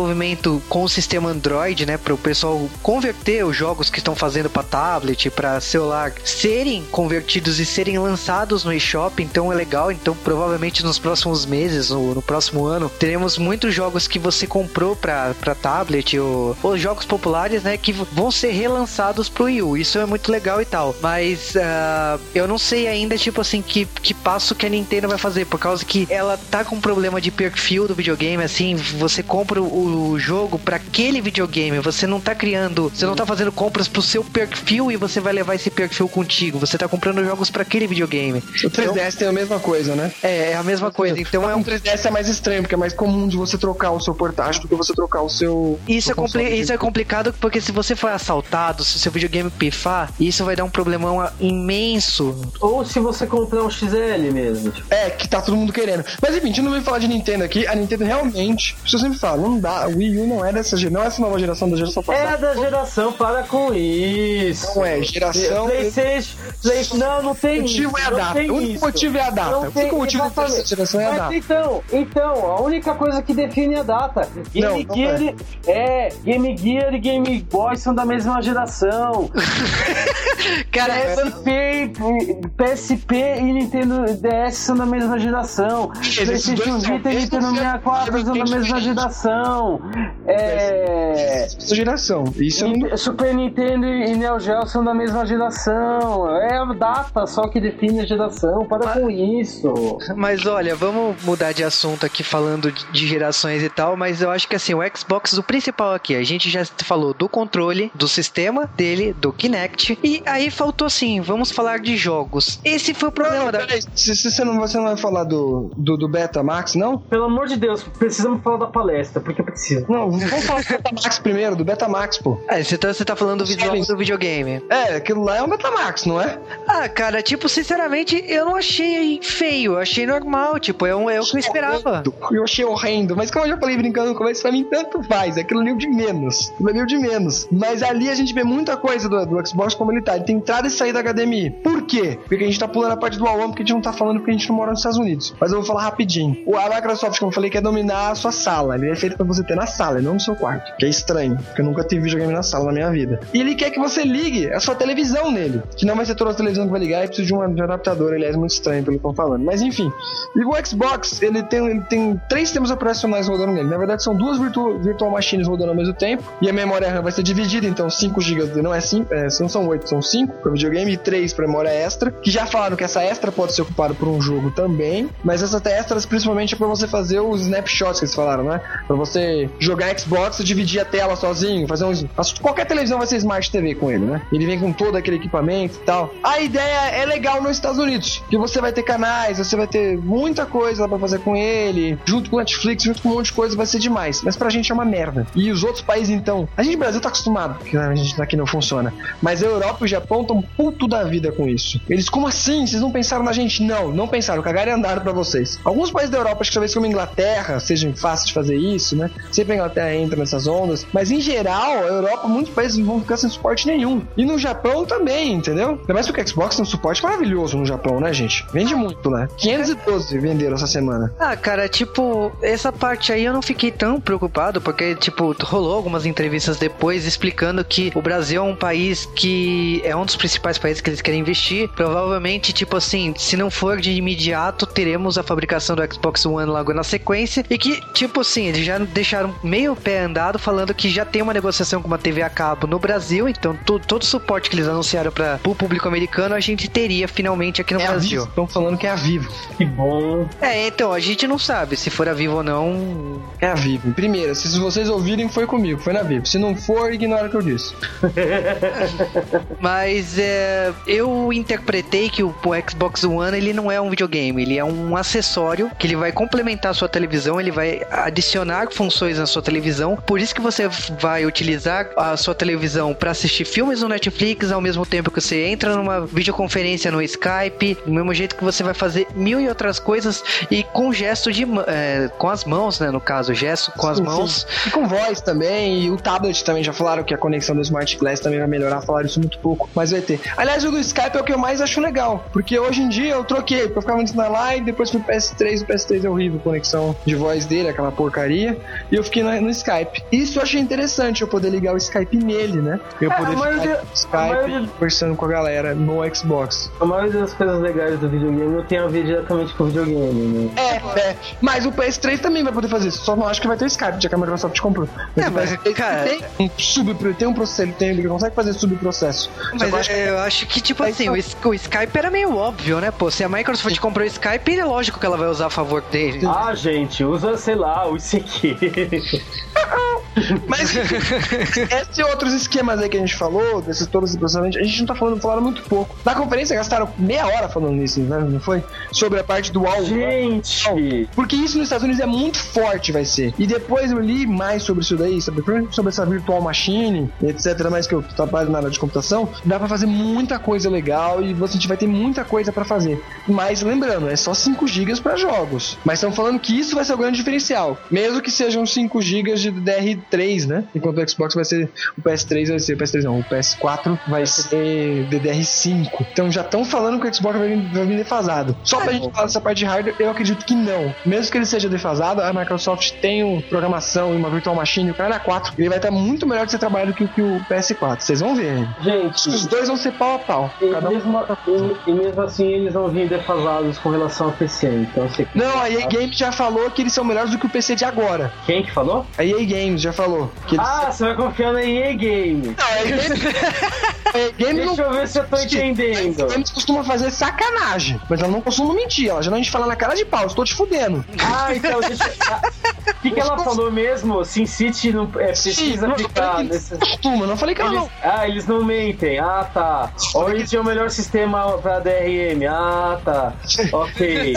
com o sistema Android, né, para o pessoal converter os jogos que estão fazendo para tablet, para celular, serem convertidos e serem lançados no eShop. Então é legal. Então provavelmente nos próximos meses, no, no próximo ano, teremos muitos jogos que você comprou para tablet ou, ou, jogos populares, né, que vão ser relançados pro Wii U. Isso é muito legal e tal. Mas uh, eu não sei ainda, tipo assim, que, que passo que a Nintendo vai fazer, por causa que ela tá com problema de perfil do videogame, assim, você compra o o jogo para aquele videogame. Você não tá criando, você não tá fazendo compras pro seu perfil e você vai levar esse perfil contigo. Você tá comprando jogos para aquele videogame. O 3DS então, tem a mesma coisa, né? É, é a mesma coisa. Então é um... O 3DS é mais estranho, porque é mais comum de você trocar o seu portátil do que você trocar o seu. Isso, seu é, compli isso é complicado porque se você for assaltado, se o seu videogame pifar, isso vai dar um problemão imenso. Ou se você comprar um XL mesmo. Tipo. É, que tá todo mundo querendo. Mas enfim, a gente não vai falar de Nintendo aqui. A Nintendo realmente, se eu sempre falo, não dá. O Wii U não é dessa não é essa nova geração da geração passada. É da geração, para com isso. Não é, geração. PlayStation. Play... Não, não tem. O motivo isso, é a data. O único motivo é a data. o único motivo dessa geração é a data. Então, então, a única coisa que define a data. Game não, Gear. Não é. é, Game Gear e Game Boy são da mesma geração. Cara, PSP, PSP e Nintendo DS são da mesma geração. PlayStation Vita e Nintendo 64 são da mesma geração. É. Essa geração. Isso é Super Nintendo e Neo Geo são da mesma geração. É a data só que define a geração. Para mas, com isso. Mas olha, vamos mudar de assunto aqui falando de gerações e tal. Mas eu acho que assim, o Xbox, o principal aqui, a gente já falou do controle, do sistema dele, do Kinect. E aí faltou assim, vamos falar de jogos. Esse foi o problema não, da. Peraí, se, se, você, não, você não vai falar do, do, do Beta Max, não? Pelo amor de Deus, precisamos falar da palestra, porque precisa. Não, vamos falar do Betamax primeiro, do Betamax, pô. É, você tá, você tá falando do visual do videogame. É, aquilo lá é um Betamax, não é? Ah, cara, tipo, sinceramente, eu não achei feio, eu achei normal, tipo, é, um, é o que eu esperava. Eu achei horrendo, mas como eu já falei brincando no começo, pra mim tanto faz, é aquilo ali de menos, aquilo ali de menos. Mas ali a gente vê muita coisa do, do Xbox como ele tá, ele tem entrada e saída HDMI. Por quê? Porque a gente tá pulando a parte do All porque a gente não tá falando porque a gente não mora nos Estados Unidos. Mas eu vou falar rapidinho. O, a Microsoft, como eu falei, quer dominar a sua sala, ele é feito pra você ter na sala, não no seu quarto. Que é estranho, porque eu nunca tive videogame na sala na minha vida. E ele quer que você ligue a sua televisão nele. Que não vai ser toda a televisão que vai ligar, e precisa de um, de um adaptador. Aliás, muito estranho pelo que estão falando. Mas enfim. E o Xbox, ele tem, ele tem três sistemas operacionais rodando nele. Na verdade, são duas virtual, virtual machines rodando ao mesmo tempo. E a memória RAM vai ser dividida, então 5 GB não é 5, é, não são 8, são 5 para videogame e 3 para memória extra. Que já falaram que essa extra pode ser ocupada por um jogo também. Mas essas extras principalmente é para você fazer os snapshots que eles falaram, né? Para você jogar Xbox dividir a tela sozinho, fazer uns. Qualquer televisão vai ser Smart TV com ele, né? Ele vem com todo aquele equipamento e tal. A ideia é legal nos Estados Unidos, que você vai ter canais, você vai ter muita coisa pra fazer com ele, junto com o Netflix, junto com um monte de coisa, vai ser demais. Mas pra gente é uma merda. E os outros países, então. A gente Brasil tá acostumado, que a gente aqui não funciona. Mas a Europa e o Japão estão puto da vida com isso. Eles, como assim? Vocês não pensaram na gente? Não, não pensaram. Cagaram e andaram pra vocês. Alguns países da Europa, acho que talvez como Inglaterra, seja fácil de fazer isso, né? Sempre a Inglaterra entra nessas ondas. Mas em geral, a Europa, muitos países vão ficar sem suporte nenhum. E no Japão também, entendeu? Ainda mais porque o Xbox tem um suporte maravilhoso no Japão, né, gente? Vende muito, né? 512 venderam essa semana. Ah, cara, tipo, essa parte aí eu não fiquei tão preocupado, porque, tipo, rolou algumas entrevistas depois explicando que o Brasil é um país que é um dos principais países que eles querem investir. Provavelmente, tipo assim, se não for de imediato, teremos a fabricação do Xbox One logo na sequência. E que, tipo assim, eles já deixaram meio pé andado falando que já tem uma negociação com uma TV a cabo no Brasil, então todo, todo o suporte que eles anunciaram para o público americano a gente teria finalmente aqui no é Brasil. Estão falando que é a Vivo. Que bom. É, então, a gente não sabe se for a Vivo ou não. É a Vivo. Primeiro, se vocês ouvirem, foi comigo, foi na Vivo. Se não for, ignora o que eu disse. Mas é, eu interpretei que o, o Xbox One ele não é um videogame, ele é um acessório que ele vai complementar a sua televisão, ele vai adicionar funções na sua televisão. Por isso que você vai utilizar a sua televisão para assistir filmes no Netflix ao mesmo tempo que você entra numa videoconferência no Skype, do mesmo jeito que você vai fazer mil e outras coisas e com gesto de é, com as mãos, né, no caso, gesto com as mãos. Sim. E com voz também, e o tablet também já falaram que a conexão do Smart Glass também vai melhorar, falaram isso muito pouco, mas vai ter. Aliás, o do Skype é o que eu mais acho legal, porque hoje em dia eu troquei, porque eu ficava antes na live, depois fui PS3, o PS3 é horrível, a conexão de voz dele, aquela porcaria, e eu fiquei no, no Skype. Isso eu achei interessante, eu poder ligar o Skype nele, né? Eu é, poder ficar no Skype maioria... conversando com a galera no Xbox. A maioria das coisas legais do videogame não tem a ver diretamente com o videogame, né? É, é. Mas o PS3 também vai poder fazer isso, só não acho que vai ter o Skype, já que a Microsoft comprou. Mas é, mas, cara... Tem um, sub, tem um processo, ele, tem, ele consegue fazer subprocesso. Mas eu acho, que... eu acho que, tipo assim, o o Skype era meio óbvio, né? Pô, se a Microsoft comprou o Skype, é lógico que ela vai usar a favor dele. Ah, gente, usa, sei lá, o ICQ. Mas esses outros esquemas aí que a gente falou, desses todos os processamento, a gente não tá falando, falaram muito pouco. Na conferência gastaram meia hora falando nisso, né? Não foi? Sobre a parte do alvo. Gente! Porque isso nos Estados Unidos é muito forte, vai ser. E depois eu li mais sobre isso daí, sabe? Sobre essa virtual machine, etc. Mais que eu trabalho na área de computação, dá pra fazer muita coisa legal e você vai ter muita coisa pra fazer. Mas lembrando, é só 5 GB para jogos. Mas estão falando que isso vai ser o grande diferencial. Mesmo que sejam 5 GB de DR3, né? Enquanto o Xbox vai ser. O PS3 vai ser. O PS3 não, o PS4 vai ser DDR5. Então já estão falando que o Xbox vai vir, vai vir defasado. Só pra gente falar dessa parte de hardware, eu acredito que não. Mesmo que ele seja defasado, a Microsoft tem programação e uma virtual machine, o cara 4, ele vai estar muito melhor de ser trabalhado que, que o PS4. Vocês vão ver. Gente, os dois vão ser pau a pau. E, mesmo, e, e mesmo assim eles vão vir defasados com relação ao PC. Então, você... Não, a EA Games já falou que eles são melhores do que o PC de agora. Quem que falou? A EA Games já falou. Que eles... Ah, você vai confiar na EA Games. Não, a EA Games... Games Deixa não... eu ver se eu tô entendendo. A Games costuma fazer sacanagem, mas ela não costuma mentir. Ela já não a gente fala na cara de pau, estou te fudendo. Ah, então deixa. O que, que ela falou mesmo? Sin City não é, precisa Sim, ficar. Nesse... Costuma, não falei que ela eles... não. Ah, eles não mentem. Ah, tá. Origin é o melhor sistema pra DRM. Ah, tá. Ok.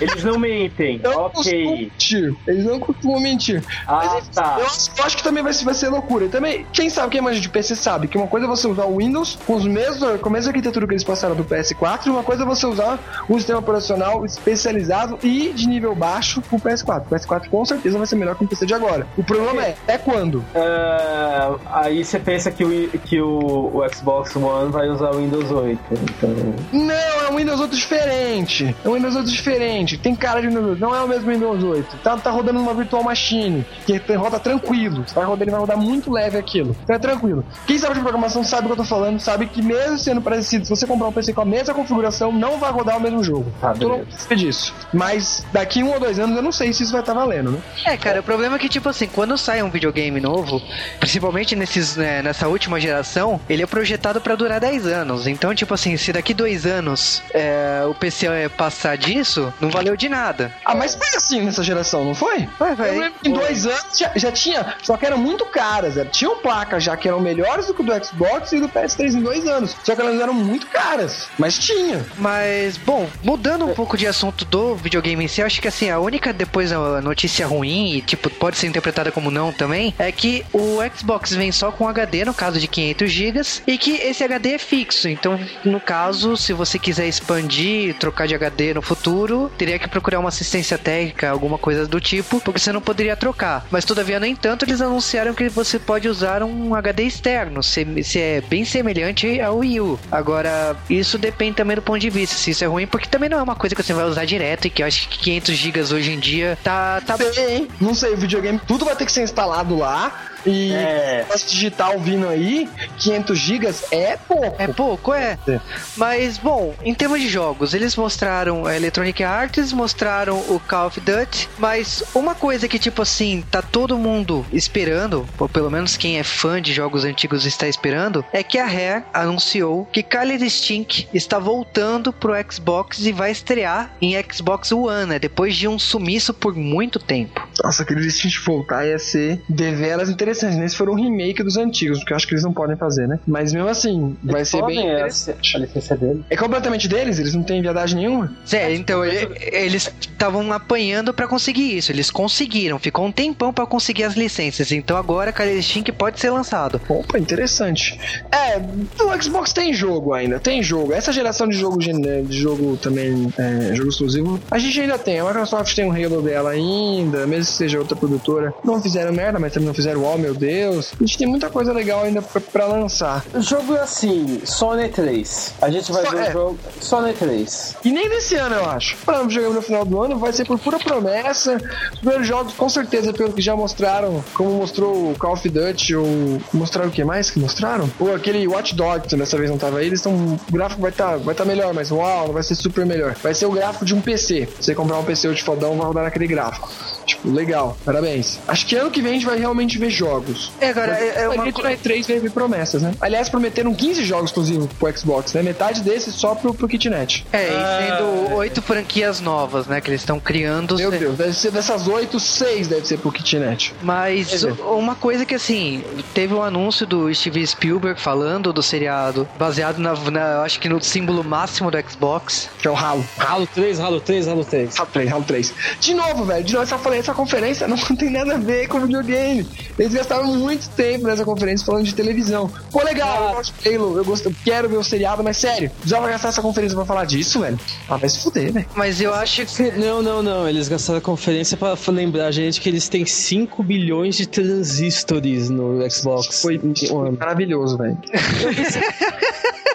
Eles não mentem. Não ok. Mentir. Eles não costumam mentir. Ah, Mas, tá. Eu, eu, acho que também vai, vai ser loucura. E também, quem sabe, quem manja de PC sabe que uma coisa é você usar o Windows com os mesmos, com a mesma arquitetura que eles passaram do PS4, e uma coisa é você usar o sistema operacional especializado e de nível baixo pro PS4. O PS4 com certeza vai ser melhor que o PC de agora. O problema é, é quando? Uh, aí você pensa que, o, que o, o, Xbox One vai usar o Windows 8. Então... Não, é um Windows 8 diferente. É um Windows 8 diferente. Tem cara de Windows 8. Não é o mesmo Windows 8. Tá, tá rodando numa Virtual Machine, que roda tranquilo. Você vai rodar, ele vai rodar muito leve aquilo. Então é tranquilo. Quem sabe de programação sabe o que eu tô falando, sabe que mesmo sendo parecido, se você comprar um PC com a mesma configuração, não vai rodar o mesmo jogo. Ah, tu não precisa disso. Mas daqui um ou dois anos eu não sei se isso vai estar tá valendo, né? É, cara, o problema é que, tipo assim, quando sai um videogame novo, principalmente nesses, né, nessa última geração, ele é projetado para durar 10 anos. Então, tipo assim, se daqui dois anos é, o PC é passar disso, não valeu de nada. Ah, mas foi assim nessa geração, não foi? Vai, vai. Em dois anos já, já, tinha, só que eram muito caras. Era, tinham placas já que eram melhores do que o do Xbox e do PS3 em dois anos. Só que elas eram muito caras, mas tinha. Mas, bom, mudando um pouco de assunto do videogame em si, acho que assim, a única depois a notícia ruim, e tipo, pode ser interpretada como não também, é que o Xbox vem só com HD, no caso de 500 GB, e que esse HD é fixo. Então, no caso, se você quiser expandir, trocar de HD no futuro, teria que procurar uma assistência técnica, alguma coisa do tipo, porque você não poderia trocar. Mas todavia, no entanto, eles anunciaram que você pode usar um HD externo, se, se é bem semelhante ao Wii U. Agora, isso depende também do ponto de vista, se isso é ruim, porque também não é uma coisa que você vai usar direto e que eu acho que 500 GB hoje em dia tá, tá sei, Não sei, videogame, tudo vai ter que ser instalado lá. E é. digital vindo aí, 500 gigas é pouco. É pouco, é. é. Mas, bom, em termos de jogos, eles mostraram a Electronic Arts, mostraram o Call of Duty, mas uma coisa que, tipo assim, tá todo mundo esperando, ou pelo menos quem é fã de jogos antigos está esperando, é que a Rare anunciou que Killer Instinct está voltando pro Xbox e vai estrear em Xbox One, né? Depois de um sumiço por muito tempo. Nossa, Killer Instinct voltar ia ser deveras interessante interessante, né? Se for um remake dos antigos, porque eu acho que eles não podem fazer, né? Mas mesmo assim, eles vai ser bem interessante. A licença dele. É completamente deles? Eles não têm viadagem nenhuma? É, então ele, eles estavam apanhando para conseguir isso. Eles conseguiram. Ficou um tempão para conseguir as licenças. Então agora Killer Instinct pode ser lançado. Opa, interessante. É, o Xbox tem jogo ainda, tem jogo. Essa geração de jogo de jogo também, é, jogo exclusivo, a gente ainda tem. A Microsoft tem um Halo dela ainda, mesmo que seja outra produtora. Não fizeram merda, mas também não fizeram o meu Deus. A gente tem muita coisa legal ainda pra, pra lançar. O jogo é assim, Sony 3. A gente vai só, ver é. o jogo Sony 3. E nem nesse ano, eu acho. Pra jogar no final do ano, vai ser por pura promessa. Os primeiros jogos, com certeza, pelo que já mostraram, como mostrou o Call of Duty, ou mostraram o que mais que mostraram? Ou aquele Watch Dogs, dessa vez não tava aí, eles estão. O gráfico vai estar tá, vai tá melhor, mas uau, não vai ser super melhor. Vai ser o gráfico de um PC. Você comprar um PC de fodão, vai rodar naquele gráfico. Tipo, legal, parabéns. Acho que ano que vem a gente vai realmente ver jogos. É, agora, é, é Uma uma coisa... 3 veio ver promessas, né? Aliás, prometeram 15 jogos exclusivos pro Xbox, né? Metade desses só pro, pro Kitnet. É, e Ah, sendo oito franquias novas, né? Que eles estão criando. Meu se- Deus, deve ser dessas 8, 6 deve ser pro Kitnet. Mas uma coisa que assim, teve um anúncio do Steven Spielberg falando do seriado, baseado na, na- eu acho que no símbolo máximo do Xbox. Que é o Halo. Halo 3, Halo 3, Halo 3. Halo 3, Halo 3. De novo, velho, de novo, essa, falei, essa conferência não tem nada a ver com videogame. Eles gastaram muito tempo nessa conferência falando de televisão. Pô, legal, eu gosto de Halo, eu, gosto, eu quero ver o seriado, mas sério, já vai gastar essa conferência pra falar disso, velho? Ah, vai se fuder, velho. Mas eu acho que. Não, não, não. Eles gastaram a conferência pra lembrar a gente que eles têm 5 bilhões de transistores no Xbox. Foi um ano. maravilhoso, velho.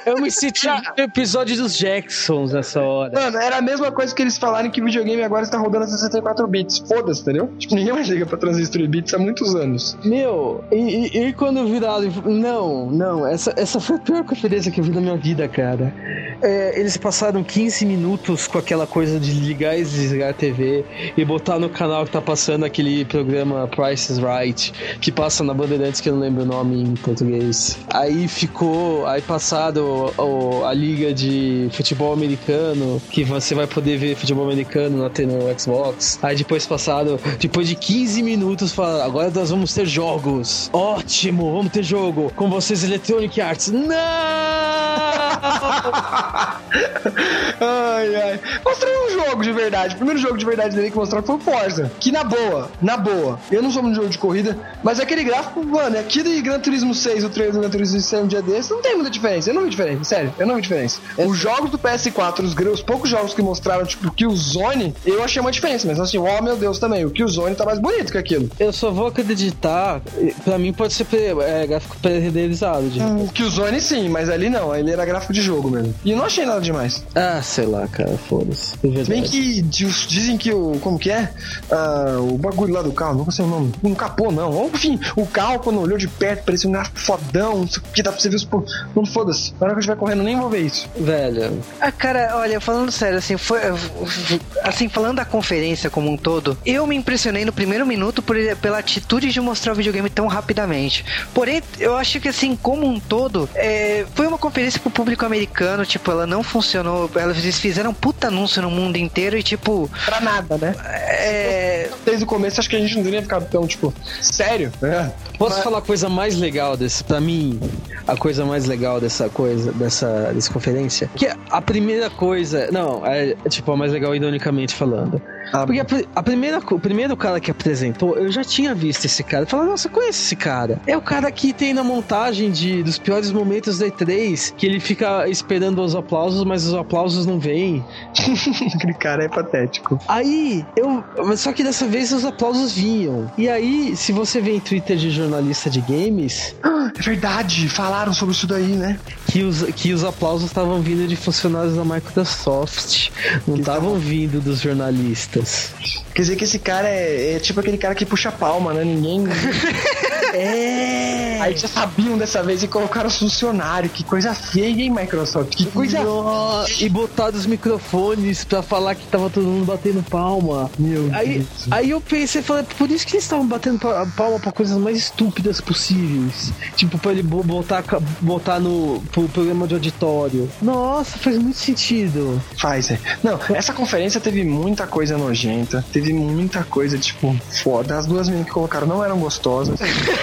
Eu me senti no episódio dos Jacksons nessa hora. Mano, era a mesma coisa que eles falarem que o videogame agora está rodando a 64 bits. Foda-se, entendeu? Tipo, ninguém mais liga pra transistor e bits há muitos anos. Meu, e, e- e quando viraram. Não, não, essa, essa foi a pior conferência que eu vi na minha vida, cara. É, eles passaram 15 minutos com aquela coisa de ligar e desligar a TV e botar no canal que tá passando aquele programa Price is Right, que passa na Bandeirantes, que eu não lembro o nome em português. Aí ficou. Aí passaram o- a liga de futebol americano, que você vai poder ver futebol americano na, no Xbox. Aí depois passaram, depois de 15 minutos, falaram, agora nós vamos ter jogos. Ótimo, vamos ter jogo. Com vocês, Electronic Arts. Não! Ai, ai. Mostrando um jogo de verdade. O primeiro jogo de verdade dele que mostraram foi o Forza. Que na boa, na boa. Eu não sou um jogo de corrida, mas aquele gráfico, mano, aquilo e Gran Turismo 6, o trailer do Gran Turismo 6 um dia desse, não tem muita diferença. Eu não vi diferença, sério. Eu não vi diferença. Os jogos do PS4, os, os poucos jogos que mostraram, tipo, o Killzone, eu achei uma diferença. Mas assim, oh meu Deus também, o Killzone tá mais bonito que aquilo. Eu só vou acreditar, pra mim pode ser pre- é, gráfico pré-renderizado. de- O Killzone sim, mas ali não. Ele era gráfico de jogo mesmo. E eu não achei nada demais. Ah, sei lá, cara, foda-se. Se bem verdade. que diz- dizem que o. Como que é? Ah, o bagulho lá do carro, não sei o nome. Não capô, não. Ou, Enfim, o carro, quando olhou de perto, parecia um gráfico fodão. Não sei o que dá pra você ver os. Não foda-se. Na hora que eu estiver correndo, nem vou ver isso. Velho, Ah, cara, olha, falando sério, assim, foi. Assim, falando da conferência como um todo, eu me impressionei no primeiro minuto por, pela atitude de mostrar o videogame tão rapidamente. Porém, eu acho que, assim, como um todo, é, foi uma conferência pro público americano, tipo, ela não funcionou. Eles fizeram um puta anúncio no mundo inteiro e, tipo, Pra nada, né? é. Desde o começo, acho que a gente não deveria ficar tão, tipo, sério? É. Posso falar a coisa mais legal desse, pra mim, a coisa mais legal dessa coisa, dessa, dessa conferência? Que a primeira coisa, não, é tipo a mais legal ironicamente falando. Ah, Porque a, a primeira, o primeiro cara que apresentou, eu já tinha visto esse cara. Eu falei, nossa, eu conheço esse cara. É o cara que tem na montagem de, dos piores momentos da E3, que ele fica esperando os aplausos, mas os aplausos não vêm. Aquele cara é patético. Aí, eu. mas Só que dessa vez os aplausos vinham. E aí, se você vê em Twitter de jornalista de games, Ah, é verdade, falaram sobre isso daí, né? Que os, que os aplausos estavam vindo de funcionários da Microsoft, não estavam vindo dos jornalistas. Quer dizer que esse cara é, é tipo aquele cara que puxa palma, né? Ninguém. É! Aí já sabiam dessa vez e colocaram os funcionários. Que coisa feia, hein, Microsoft? Que coisa Nó- E botaram os microfones pra falar que tava todo mundo batendo palma. Meu Aí, Deus. aí eu pensei, falei, por isso que eles estavam batendo pa- palma pra coisas mais estúpidas possíveis. Tipo, pra ele bo- botar, botar no pro programa de auditório. Nossa, faz muito sentido. Faz, é. Não, essa conferência teve muita coisa nojenta. Teve muita coisa, tipo, foda. As duas meninas que colocaram não eram gostosas.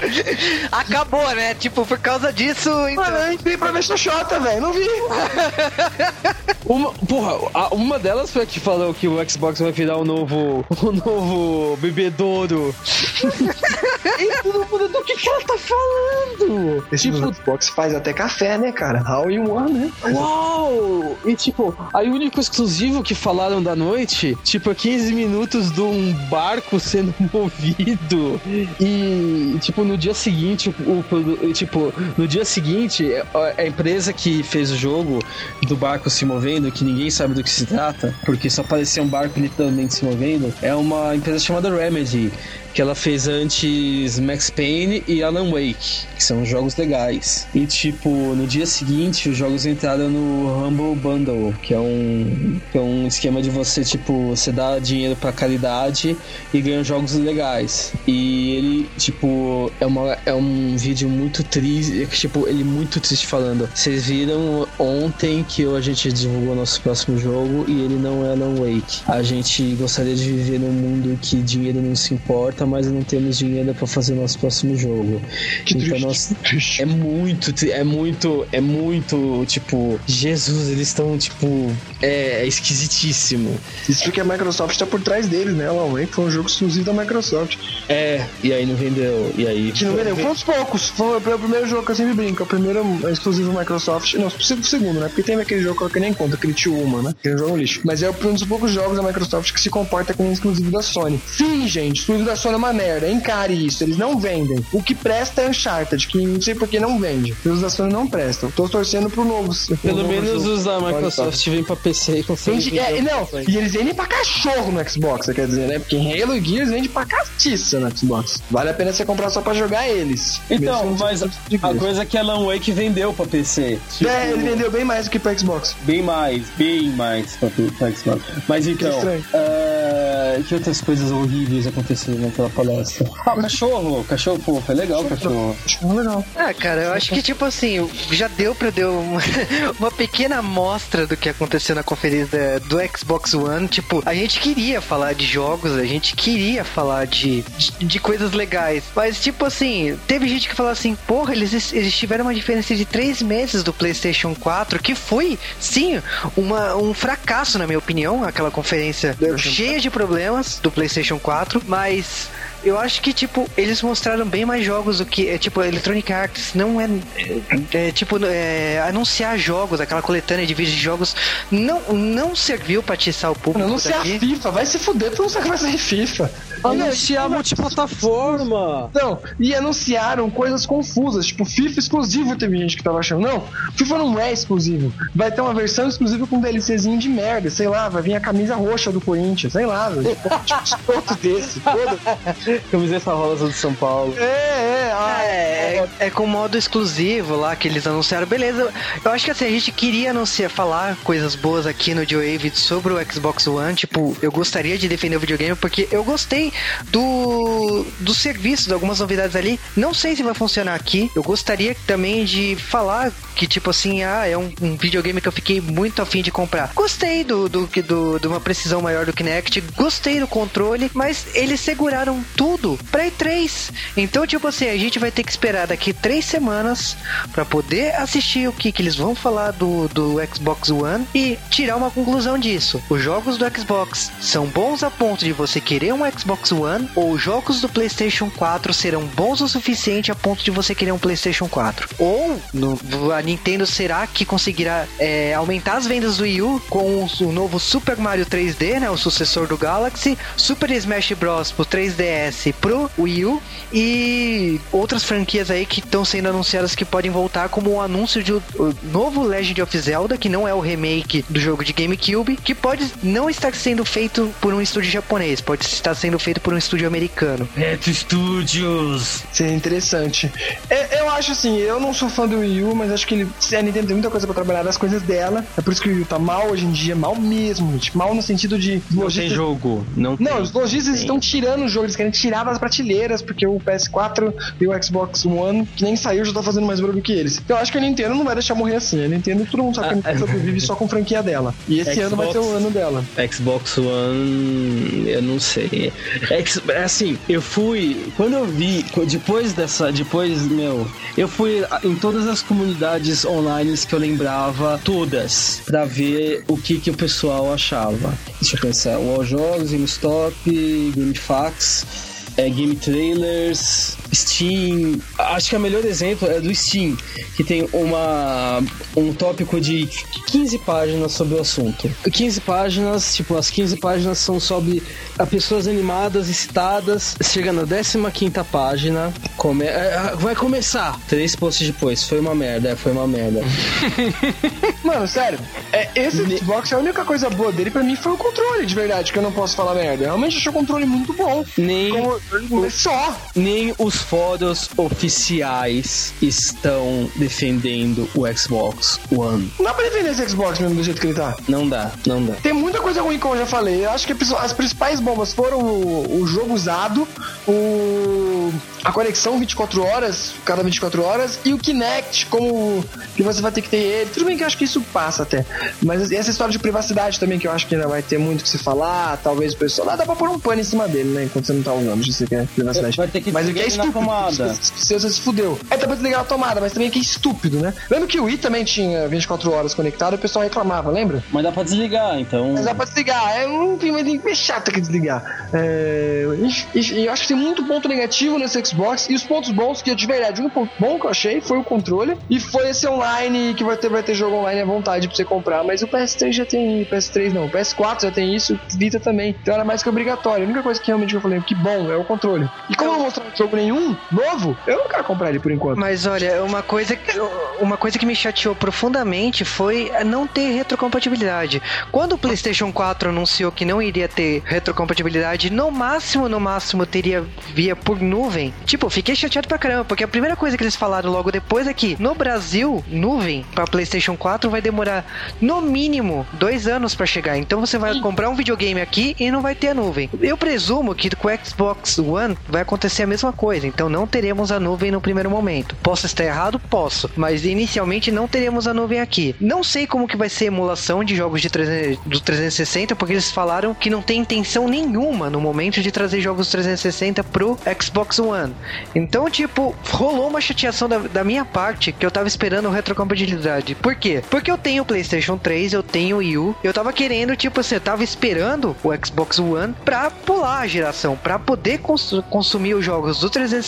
Acabou, né? Tipo, por causa disso. Então... Mano, eu entrei pra ver Xoxota, velho. Não vi. Uma, porra, a- uma delas foi a que falou que o Xbox vai virar o novo, o novo bebedouro. e todo mundo, do que que ela tá falando? Esse tipo, Xbox faz até café, né, cara? How in one, né? Uau! E tipo, aí o único exclusivo que falaram da noite, tipo, é 15 minutos de um barco sendo movido. E, tipo, no dia seguinte, o, o- tipo, no dia seguinte, a, a empresa que fez o jogo do barco se movendo, que ninguém sabe do que se trata, porque só parecia um barco literalmente se movendo, é uma empresa chamada Remedy. Que ela fez antes Max Payne e Alan Wake, que são jogos legais. E tipo, no dia seguinte os jogos entraram no Humble Bundle, que é um, que é um esquema de você, tipo, você dá dinheiro pra caridade e ganha jogos legais. E ele, tipo, é, uma, é um vídeo muito triste, é tipo, ele muito triste falando. Vocês viram ontem que a gente divulgou nosso próximo jogo e ele não é Alan Wake. A gente gostaria de viver num mundo que dinheiro não se importa, mas não temos dinheiro para fazer nosso próximo jogo. Que então, triste, nós, triste. é muito, é muito, é muito, tipo, Jesus, eles estão, tipo, é, é esquisitíssimo. Isso porque a Microsoft tá por trás deles, né? Alan Wake foi um jogo exclusivo da Microsoft. É, e aí não vendeu, e aí... Que não vendeu. Foi uns poucos. Foi o primeiro jogo que eu sempre brinco. É o primeiro exclusivo Microsoft. Não, o segundo, né? Porque tem aquele jogo que eu nem conta, aquele Tio Uma, né? Que é um jogo lixo. Mas é um dos poucos jogos da Microsoft que se comporta como um exclusivo da Sony. Sim, gente, exclusivo da Sony é uma merda. Encare isso. Eles não vendem. O que presta é Uncharted, que não sei por que não vende. Os da Sony não prestam. Tô torcendo pro novo. pro Pelo novo menos jogo. os da Microsoft vêm pra PC e conseguem... É, não, e eles vendem pra cachorro no Xbox, quer dizer, né? Porque Halo e Gears vende pra castiça no Xbox. Vale a pena você comprar só pra jogar eles. Então, mas a coisa é que Alan Wake vendeu pra PC. Tipo, É, ele vendeu bem mais do que pra Xbox. Bem mais, bem mais pra, pra Xbox. Mas então, estranho. Ah, que outras coisas horríveis aconteceram naquela palestra? Ah, o cachorro, cachorro, pô, foi legal o cachorro. Acho muito legal. Ah, cara, eu acho que, tipo assim, já deu pra dar uma, uma pequena amostra do que aconteceu na conferência do Xbox One. Tipo, a gente queria falar de jogos, a gente queria falar de, de, de coisas legais. Mas, tipo assim, teve gente que falou assim, porra, eles, eles tiveram uma diferença de três meses do PlayStation 4, que foi, sim, uma, um fracasso, na minha opinião, aquela conferência cheia de problemas do PlayStation 4, mas. Eu acho que, tipo, eles mostraram bem mais jogos do que. É, tipo, Electronic Arts não é. é, é, tipo, é, anunciar jogos, aquela coletânea de vídeos de jogos, não, não serviu pra atiçar o público. Não, não sei a daqui. FIFA, vai se fuder, tu não sabe que vai FIFA. Anunciar multiplataforma! Não, e anunciaram coisas confusas, tipo FIFA exclusivo teve gente que tava achando. Não, FIFA não é exclusivo. Vai ter uma versão exclusiva com um DLCzinho de merda, sei lá, vai vir a camisa roxa do Corinthians, sei lá, velho. tipo, outro desse, foda Camiseta rosa do São Paulo. É, é, ah, É, é, é com modo exclusivo lá que eles anunciaram. Beleza, eu acho que assim, a gente queria anunciar, falar coisas boas aqui no Joe sobre o Xbox One. Tipo, eu gostaria de defender o videogame porque eu gostei do, do serviço, de algumas novidades ali. Não sei se vai funcionar aqui. Eu gostaria também de falar que, tipo assim, ah, é um, um videogame que eu fiquei muito afim de comprar. Gostei do, do, do, de uma precisão maior do Kinect, gostei do controle, mas eles seguraram tudo pra E3. Então, tipo assim, a gente vai ter que esperar daqui três semanas pra poder assistir o que, que eles vão falar do, do Xbox One e tirar uma conclusão disso. Os jogos do Xbox são bons a ponto de você querer um Xbox One ou os jogos do PlayStation 4 serão bons o suficiente a ponto de você querer um PlayStation 4. Ou no- a Nintendo será que conseguirá é, aumentar as vendas do Wii U com o, novo Super Mario 3D, né, o sucessor do Galaxy, Super Smash Bros pro 3DS pro Wii U e outras franquias aí que estão sendo anunciadas que podem voltar, como o anúncio de o novo Legend of Zelda, que não é o remake do jogo de GameCube, que pode não estar sendo feito por um estúdio japonês, pode estar sendo feito por um estúdio americano. Retro Studios! Seria interessante. É, eu acho assim, eu não sou fã do Wii U, mas acho que ele, a Nintendo tem muita coisa pra trabalhar das coisas dela. É por isso que o Wii U tá mal hoje em dia, mal mesmo. Tipo, mal no sentido de Não tem logística- jogo. Não, Não, tem. os lojistas estão tirando o jogo, eles querem tirar das prateleiras, porque o PS4 e o Xbox One, que nem saiu, já tá fazendo mais barulho que eles. Eu acho que a Nintendo não vai deixar morrer assim. A Nintendo, todo mundo sabe que a Nintendo sobrevive só com franquia dela. E esse ano vai ser o Xbox. ano dela. Xbox One, eu não sei. X- é assim, eu fui. Quando eu vi, depois dessa. Depois, meu. Eu fui em todas as comunidades online que eu lembrava, todas, pra ver o que, que o pessoal achava. Deixa eu pensar: Wall Jogos, GameStop, GameFAQs. É, Game Trailers, Steam. Acho que o melhor exemplo é do Steam, que tem uma um tópico de 15 páginas sobre o assunto. 15 páginas, tipo, as 15 páginas são sobre a pessoas animadas e citadas. Chega na 15 página, come... é, vai começar. Três posts depois, foi uma merda, é, foi uma merda. Mano, sério, é, esse Ne- Xbox, a única coisa boa dele pra mim foi o controle, de verdade, que eu não posso falar merda. Eu realmente achei o controle muito bom. Nem, Como, só. nem os fóruns oficiais estão defendendo o Xbox One. Não dá pra defender esse Xbox mesmo do jeito que ele tá. Não dá, não dá. Tem muita coisa ruim, como eu já falei. Eu acho que as principais bombas foram o, o jogo usado, o a conexão 24 horas, cada 24 horas, e o Kinect, como que você vai ter que ter ele. Tudo bem que eu acho que isso passa até. Mas essa história de privacidade também, que eu acho que ainda vai ter muito que se falar, talvez o pessoal. Ah, dá pra pôr um pano em cima dele, né? Enquanto você não tá usando, se você quer privacidade. Vai ter que mas o que é tomada. Se você se fudeu. É, tá pra desligar a tomada, mas também que estúpido, né? Lembra que o Wii também tinha 24 horas conectado e o pessoal reclamava, lembra? Mas dá pra desligar, então. Mas dá pra desligar. É um filme é chato que desligar. É, e, eu acho que tem muito ponto negativo nesse Xbox. E os pontos bons, que de verdade, um ponto bom que eu achei foi o controle. E foi esse online que vai ter, vai ter jogo online à vontade pra você comprar. Mas o PS3 já tem. PS3 não, o PS4 já tem isso, Vita também. Então era mais que obrigatório. A única coisa que realmente eu falei, que bom, é o controle. E como não mostraram jogo nenhum novo, eu não quero comprar ele por enquanto. Mas olha, uma coisa, que- uma coisa que me chateou profundamente foi não ter retrocompatibilidade. Quando o PlayStation 4 anunciou que não iria ter retrocompatibilidade, no máximo, no máximo teria via por nuvem. Tipo, fiquei chateado pra caramba, porque a primeira coisa que eles falaram logo depois é que no Brasil, nuvem pra PlayStation 4 vai demorar no mínimo dois anos pra chegar. Então você vai comprar um videogame aqui e não vai ter a nuvem. Eu presumo que com o Xbox One vai acontecer a mesma coisa. Então não teremos a nuvem no primeiro momento. Posso estar errado? Posso. Mas inicialmente não teremos a nuvem aqui. Não sei como que vai ser a emulação de jogos de 300 do 360, porque eles falaram que não tem intenção nenhuma no momento de trazer jogos 360 pro Xbox One. Então, tipo, rolou uma chateação da, da minha parte que eu tava esperando retrocompatibilidade. Por quê? Porque eu tenho o PlayStation 3, eu tenho o Wii U, eu tava querendo, tipo, assim, eu tava esperando o Xbox One pra pular a geração, pra poder cons- consumir os jogos do 360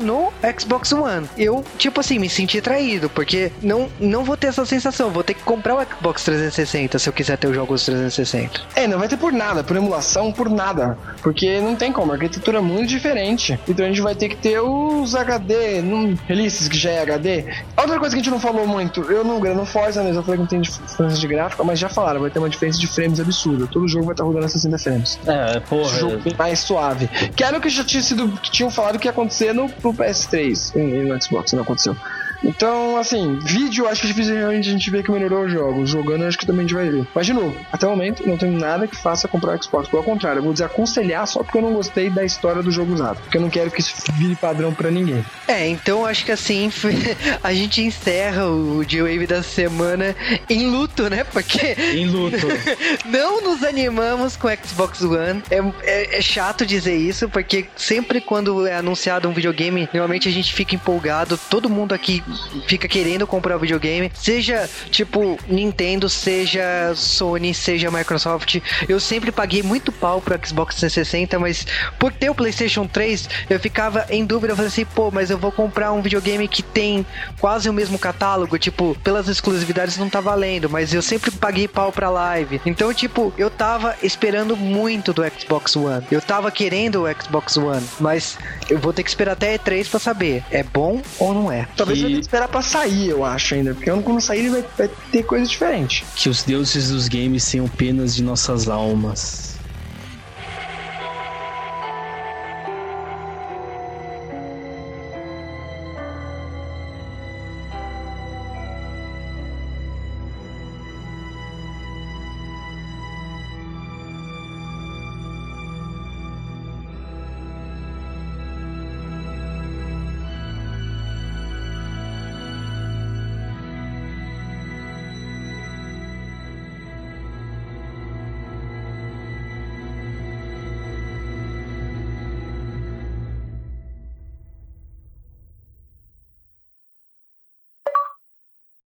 no Xbox One. Eu, tipo assim, me senti traído, porque não, não vou ter essa sensação, vou ter que comprar o Xbox 360 se eu quiser ter os jogos 360. É, não vai ter por nada, por emulação, por nada. Porque não tem como, a arquitetura é muito diferente. Então a gente vai ter que ter os HD, não, releases que já é HD. Outra coisa que a gente não falou muito, eu não, eu não Forza mesmo, eu falei que não tem diferença de gráfico, mas já falaram, vai ter uma diferença de frames absurda. Todo jogo vai estar rodando a 60 frames. É, porra. jogo mais suave. Que era o que já tinha sido, que tinham falado que ia acontecer no, no PS3 e no Xbox, não aconteceu. Então, assim, vídeo, acho que é difícil realmente a gente ver que melhorou o jogo. Jogando, acho que também a gente vai ver. Mas, de novo, até o momento, não tem nada que faça comprar o Xbox. Pelo contrário, eu vou desaconselhar só porque eu não gostei da história do jogo usado. Porque eu não quero que isso vire padrão pra ninguém. É, então acho que assim a gente encerra o G-Wave da semana em luto, né? Porque Em luto. não nos animamos com o Xbox One. É, é- é chato dizer isso, porque sempre quando é anunciado um videogame, normalmente a gente fica empolgado. Todo mundo aqui fica querendo comprar o videogame. Seja tipo Nintendo, seja Sony, seja Microsoft. Eu sempre paguei muito pau pro Xbox 360, mas por ter o PlayStation 3, eu ficava em dúvida. Eu falei assim, pô, mas eu vou comprar um videogame que tem quase o mesmo catálogo. Tipo, pelas exclusividades não tá valendo, mas eu sempre paguei pau pra live. Então, tipo, eu tava esperando muito do Xbox One. Eu tava querendo o Xbox One, mas eu vou ter que esperar até E3 pra saber. É bom ou não é? Talvez Que- esperar pra sair, eu acho ainda. Porque quando sair, ele vai, vai ter coisa diferente. Que os deuses dos games tenham penas de nossas almas.